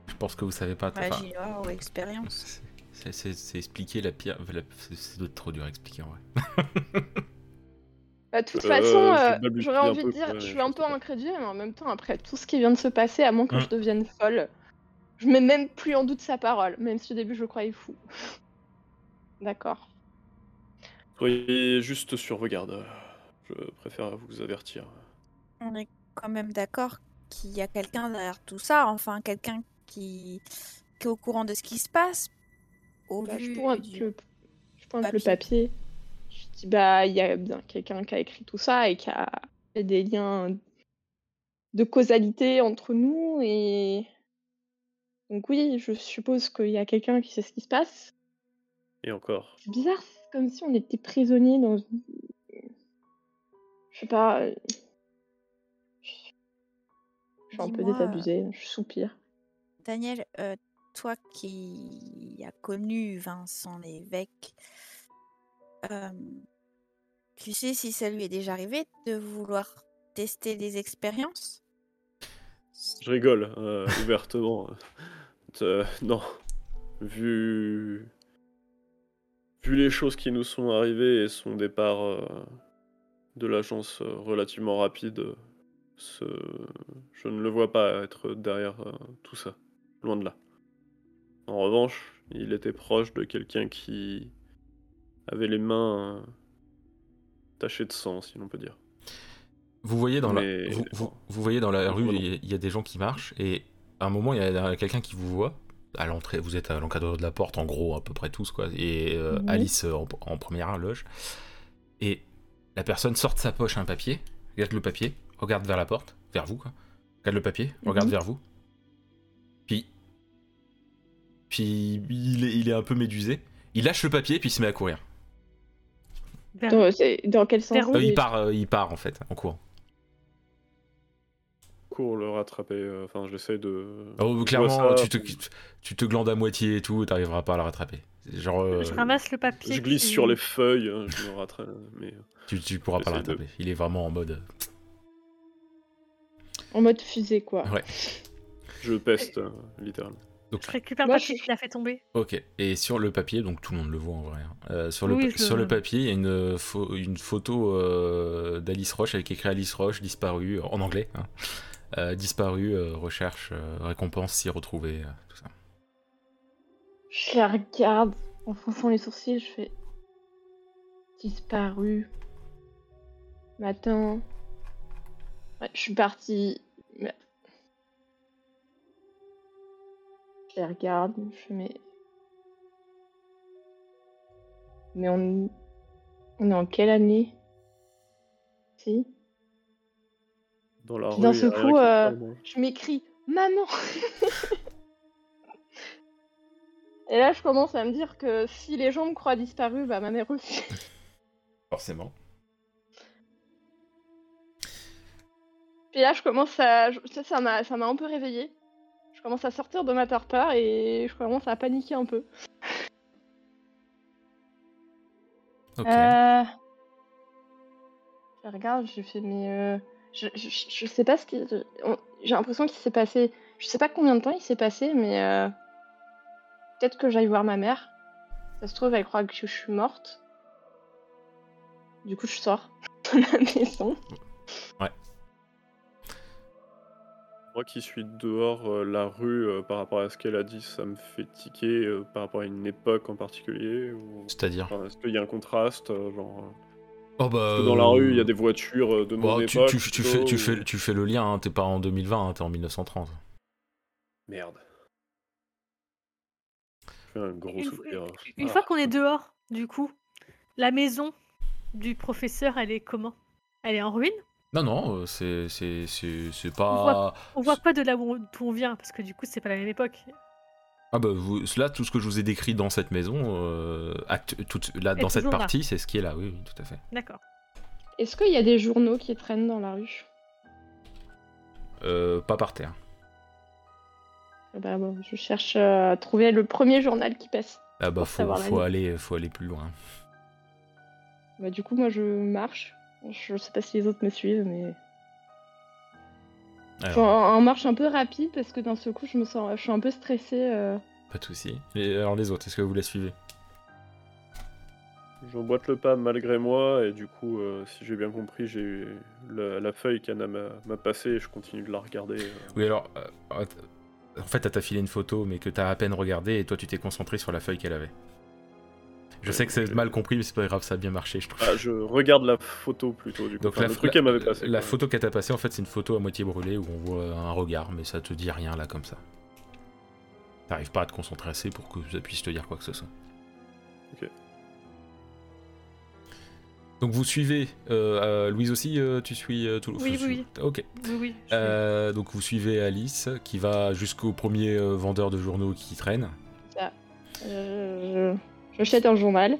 je pense que vous savez pas. enfin, Magie noire ou expérience. c'est- expliquer la pire. la- c'est- trop dur à expliquer en vrai. Bah, de toute Euh, façon, euh, j'aurais envie de dire, je suis un peu incrédule, mais en même temps, après tout ce qui vient de se passer, à moins que Mm. je devienne folle, je mets même plus en doute sa parole, même si au début je le croyais fou. D'accord. Soyez juste sur vos gardes. Je préfère vous avertir. On est quand même d'accord qu'il y a quelqu'un derrière tout ça, enfin quelqu'un qui... qui est au courant de ce qui se passe. Au Bah, je vu pointe, du- le... je pointe le papier. Je dis, bah, il y a bien quelqu'un qui a écrit tout ça et qui a fait des liens de causalité entre nous. Et donc, oui, je suppose qu'il y a quelqu'un qui sait ce qui se passe. Et encore. C'est bizarre, comme si on était prisonnier dans une... Je sais pas... euh, Je suis un peu Dis-moi, désabusée, je soupire. Daniel, euh, toi qui as connu Vincent l'évêque, euh, tu sais si ça lui est déjà arrivé de vouloir tester des expériences? Je rigole euh, ouvertement. Euh, non. Vu... Vu les choses qui nous sont arrivées et son départ euh, de l'agence euh, relativement rapide, ce... je ne le vois pas être derrière euh, tout ça. Loin de là. En revanche, il était proche de quelqu'un qui avait les mains tachées de sang, si l'on peut dire. Vous voyez dans Mais- la, vous, vous- vous voyez dans la rue, il y, y a des gens qui marchent et à un moment il y a quelqu'un qui vous voit à l'entrée. Vous êtes à l'encadreur de la porte, en gros à peu près tous quoi. Et euh, Mhm. Alice euh, en, en première loge. Et la personne sort de sa poche un papier, regarde le papier, regarde vers la porte, vers vous quoi. Regarde le papier, regarde Mhm. vers vous. Puis, puis il est, il est un peu médusé. Il lâche le papier puis il se met à courir. Dans, quel sens Euh, il part, euh, il part en fait en courant. Cours le rattraper, euh, enfin j'essaie de... Oh, clairement, tu, te, tu te glandes à moitié et tout, t'arriveras pas à le rattraper. Genre, euh, Je ramasse le papier. Je glisse qui- sur les feuilles, hein, je me rattrape, mais... tu, tu pourras pas le de- rattraper. Il est vraiment en mode. En mode fusée, quoi. Ouais. Je peste, euh, littéralement. Donc, Je récupère Moi, le papier je- qu'il a fait tomber. ok. Et sur le papier, donc tout le monde le voit en vrai. hein. Euh, sur, le, Oui, pa- je- sur le papier, il y a une, une photo euh, d'Alice Roche avec écrit Alice Roche disparue en anglais. hein. Euh, disparue, euh, recherche, euh, récompense si retrouvée, euh, tout ça. Je la regarde en fronçant les sourcils, je fais. Disparu. Matin. Ouais, je suis partie. Je regarde, je mais. Mais on. On est en quelle année? Si? Dans la Puis rue, d'un seul rien coup, euh, moi. je m'écris Maman Et là, je commence à me dire que si les gens me croient disparu, bah ma mère aussi. Forcément. Puis là, je commence à. je- Ça, ça m'a ça m'a un peu réveillée. Je commence à sortir de ma torpeur et je commence à paniquer un peu. Ok. Euh... Je regarde, je fais mais euh, je, je, je sais pas ce qui. J'ai l'impression qu'il s'est passé. Je sais pas combien de temps il s'est passé, mais euh, peut-être que j'aille voir ma mère. Ça se trouve, elle croit que je suis morte. Du coup, je sors de la maison. Moi qui suis dehors, euh, la rue, euh, par rapport à ce qu'elle a dit, ça me fait tiquer euh, par rapport à une époque en particulier ou... C'est-à-dire? enfin, Est-ce qu'il y a un contraste euh, genre, euh, Oh bah. parce que Dans la rue, il y a des voitures euh, de Bon, mon tu, époque. tu- tu fais, tu, plutôt, fais, ou- tu fais le lien, hein, t'es pas en 2020, hein, t'es en 1930. Merde. Un gros Une, soupir. une Ah. fois qu'on est dehors, du coup, la maison du professeur, elle est comment? Elle est en ruine? Non, non, euh, c'est On pas. On voit pas de là où on, d'où on vient, parce que du coup, c'est pas la même époque. Ah bah, vous, là, tout ce que je vous ai décrit dans cette maison, euh, acte- là, dans cette partie, c'est ce qui est là, oui, oui, tout à fait. D'accord. Est-ce qu'il y a des journaux qui traînent dans la rue? Euh, pas par terre. Ah Bah bon, je cherche euh, à trouver le premier journal qui passe. Ah bah, faut, faut, aller, faut aller plus loin. Bah du coup, moi je marche. Je sais pas si les autres me suivent, mais je suis en, marche un peu rapide parce que d'un seul coup, je me sens, je suis un peu stressée. euh. pas de soucis. Et alors, les autres, est-ce que vous la suivez? J'emboîte le pas malgré moi et du coup, euh, si j'ai bien compris, j'ai la, la feuille qu'Anna m'a m'a passée et je continue de la regarder. euh. Oui, alors, euh, en fait, elle t'a filé une photo, mais que t'as à peine regardé, et toi, tu t'es concentré sur la feuille qu'elle avait. Je sais que c'est mal compris, mais c'est pas grave, ça a bien marché, je trouve. Ah, je regarde la photo plutôt du coup. Donc Enfin, la, le truc qu'elle m'avait passé. la photo qu'elle t'a passée, en fait, c'est une photo à moitié brûlée où on voit un regard, mais ça te dit rien là comme ça. T'arrives pas à te concentrer assez pour que ça puisse te dire quoi que ce soit. Ok. Donc vous suivez, euh, euh, Louise aussi, euh, tu suis euh, tout Oui, tu- oui, Ok. Oui, oui. je- Euh, donc vous suivez Alice qui va jusqu'au premier euh, vendeur de journaux qui traîne. Euh, J'achète un journal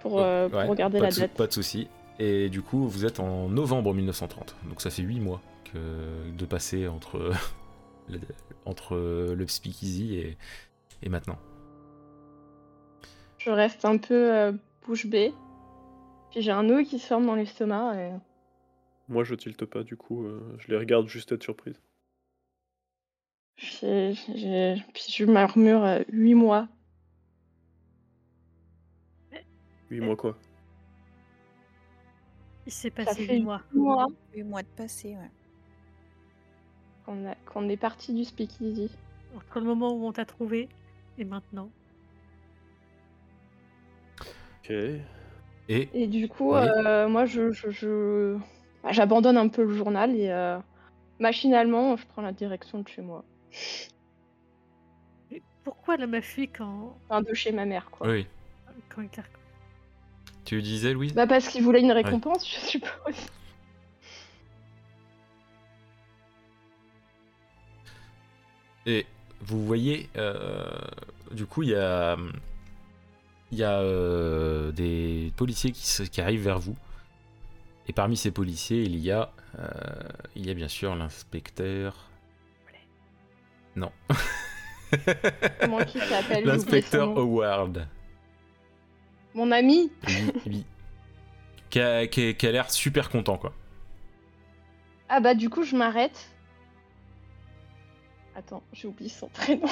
pour, euh, pour Ouais, regarder la date. Pas de souci. Et du coup, vous êtes en novembre 1930. Donc ça fait 8 mois que de passer entre, le, entre le speakeasy et, et maintenant. Je reste un peu euh, bouche bée. Puis j'ai un nœud qui se forme dans l'estomac. Et... Moi, je tilte pas, du coup, euh, je les regarde juste être surprise. J'ai- Puis je murmure 8 mois. 8 mois quoi Il s'est Ça passé fait huit mois. 8 mois 8 mois de passé, ouais. qu'on a- qu'on est parti du speakeasy. Entre le moment où on t'a trouvé et maintenant. Ok. Et Et du coup, Oui. euh, moi, je, je- je- bah, j'abandonne un peu le journal et euh, machinalement, je prends la direction de chez moi. Mais Pourquoi l'homme a fui quand, Enfin, de chez ma mère, quoi. oui, quand il tu disais, Louise? Bah, parce qu'il voulait une récompense, je suppose. Et vous voyez, euh, du coup, il y a, il y a euh, des policiers qui, se- qui arrivent vers vous. Et parmi ces policiers, il y a, euh, il y a bien sûr l'inspecteur. Non. Comment il s'appelle L'inspecteur. Howard. Mon ami Oui, oui. Qui a, qui a- qui a l'air super content, quoi. Ah bah, du coup, je m'arrête. Attends, j'ai oublié son prénom.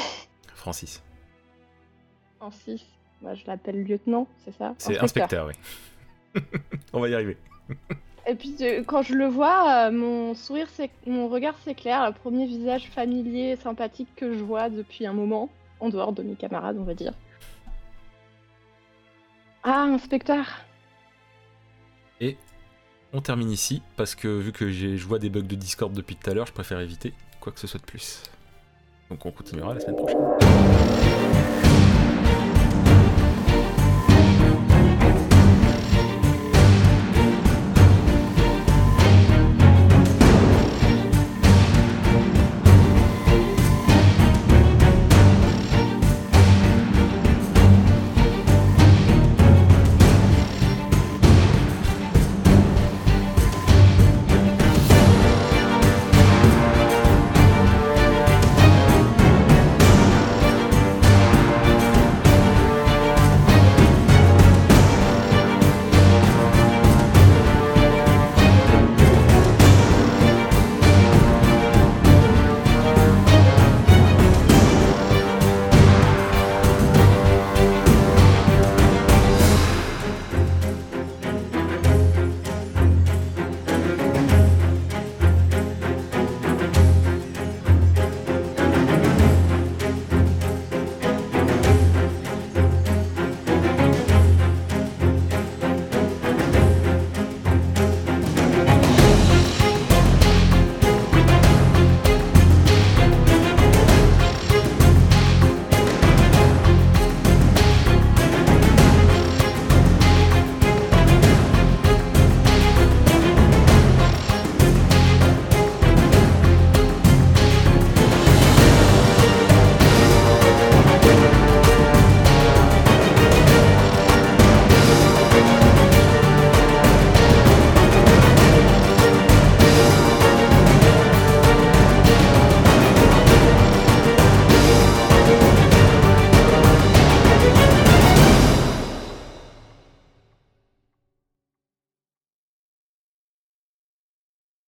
Francis. Francis. Bah, je l'appelle lieutenant, c'est ça? C'est inspecteur, oui. On va y arriver. Et puis euh, quand je le vois, euh, mon sourire, mon regard s'éclaire, le premier visage familier, sympathique que je vois depuis un moment, en dehors de mes camarades, on va dire. Ah, inspecteur Et on termine ici, parce que vu que je vois des bugs de Discord depuis tout à l'heure, je préfère éviter quoi que ce soit de plus. Donc on continuera la semaine prochaine.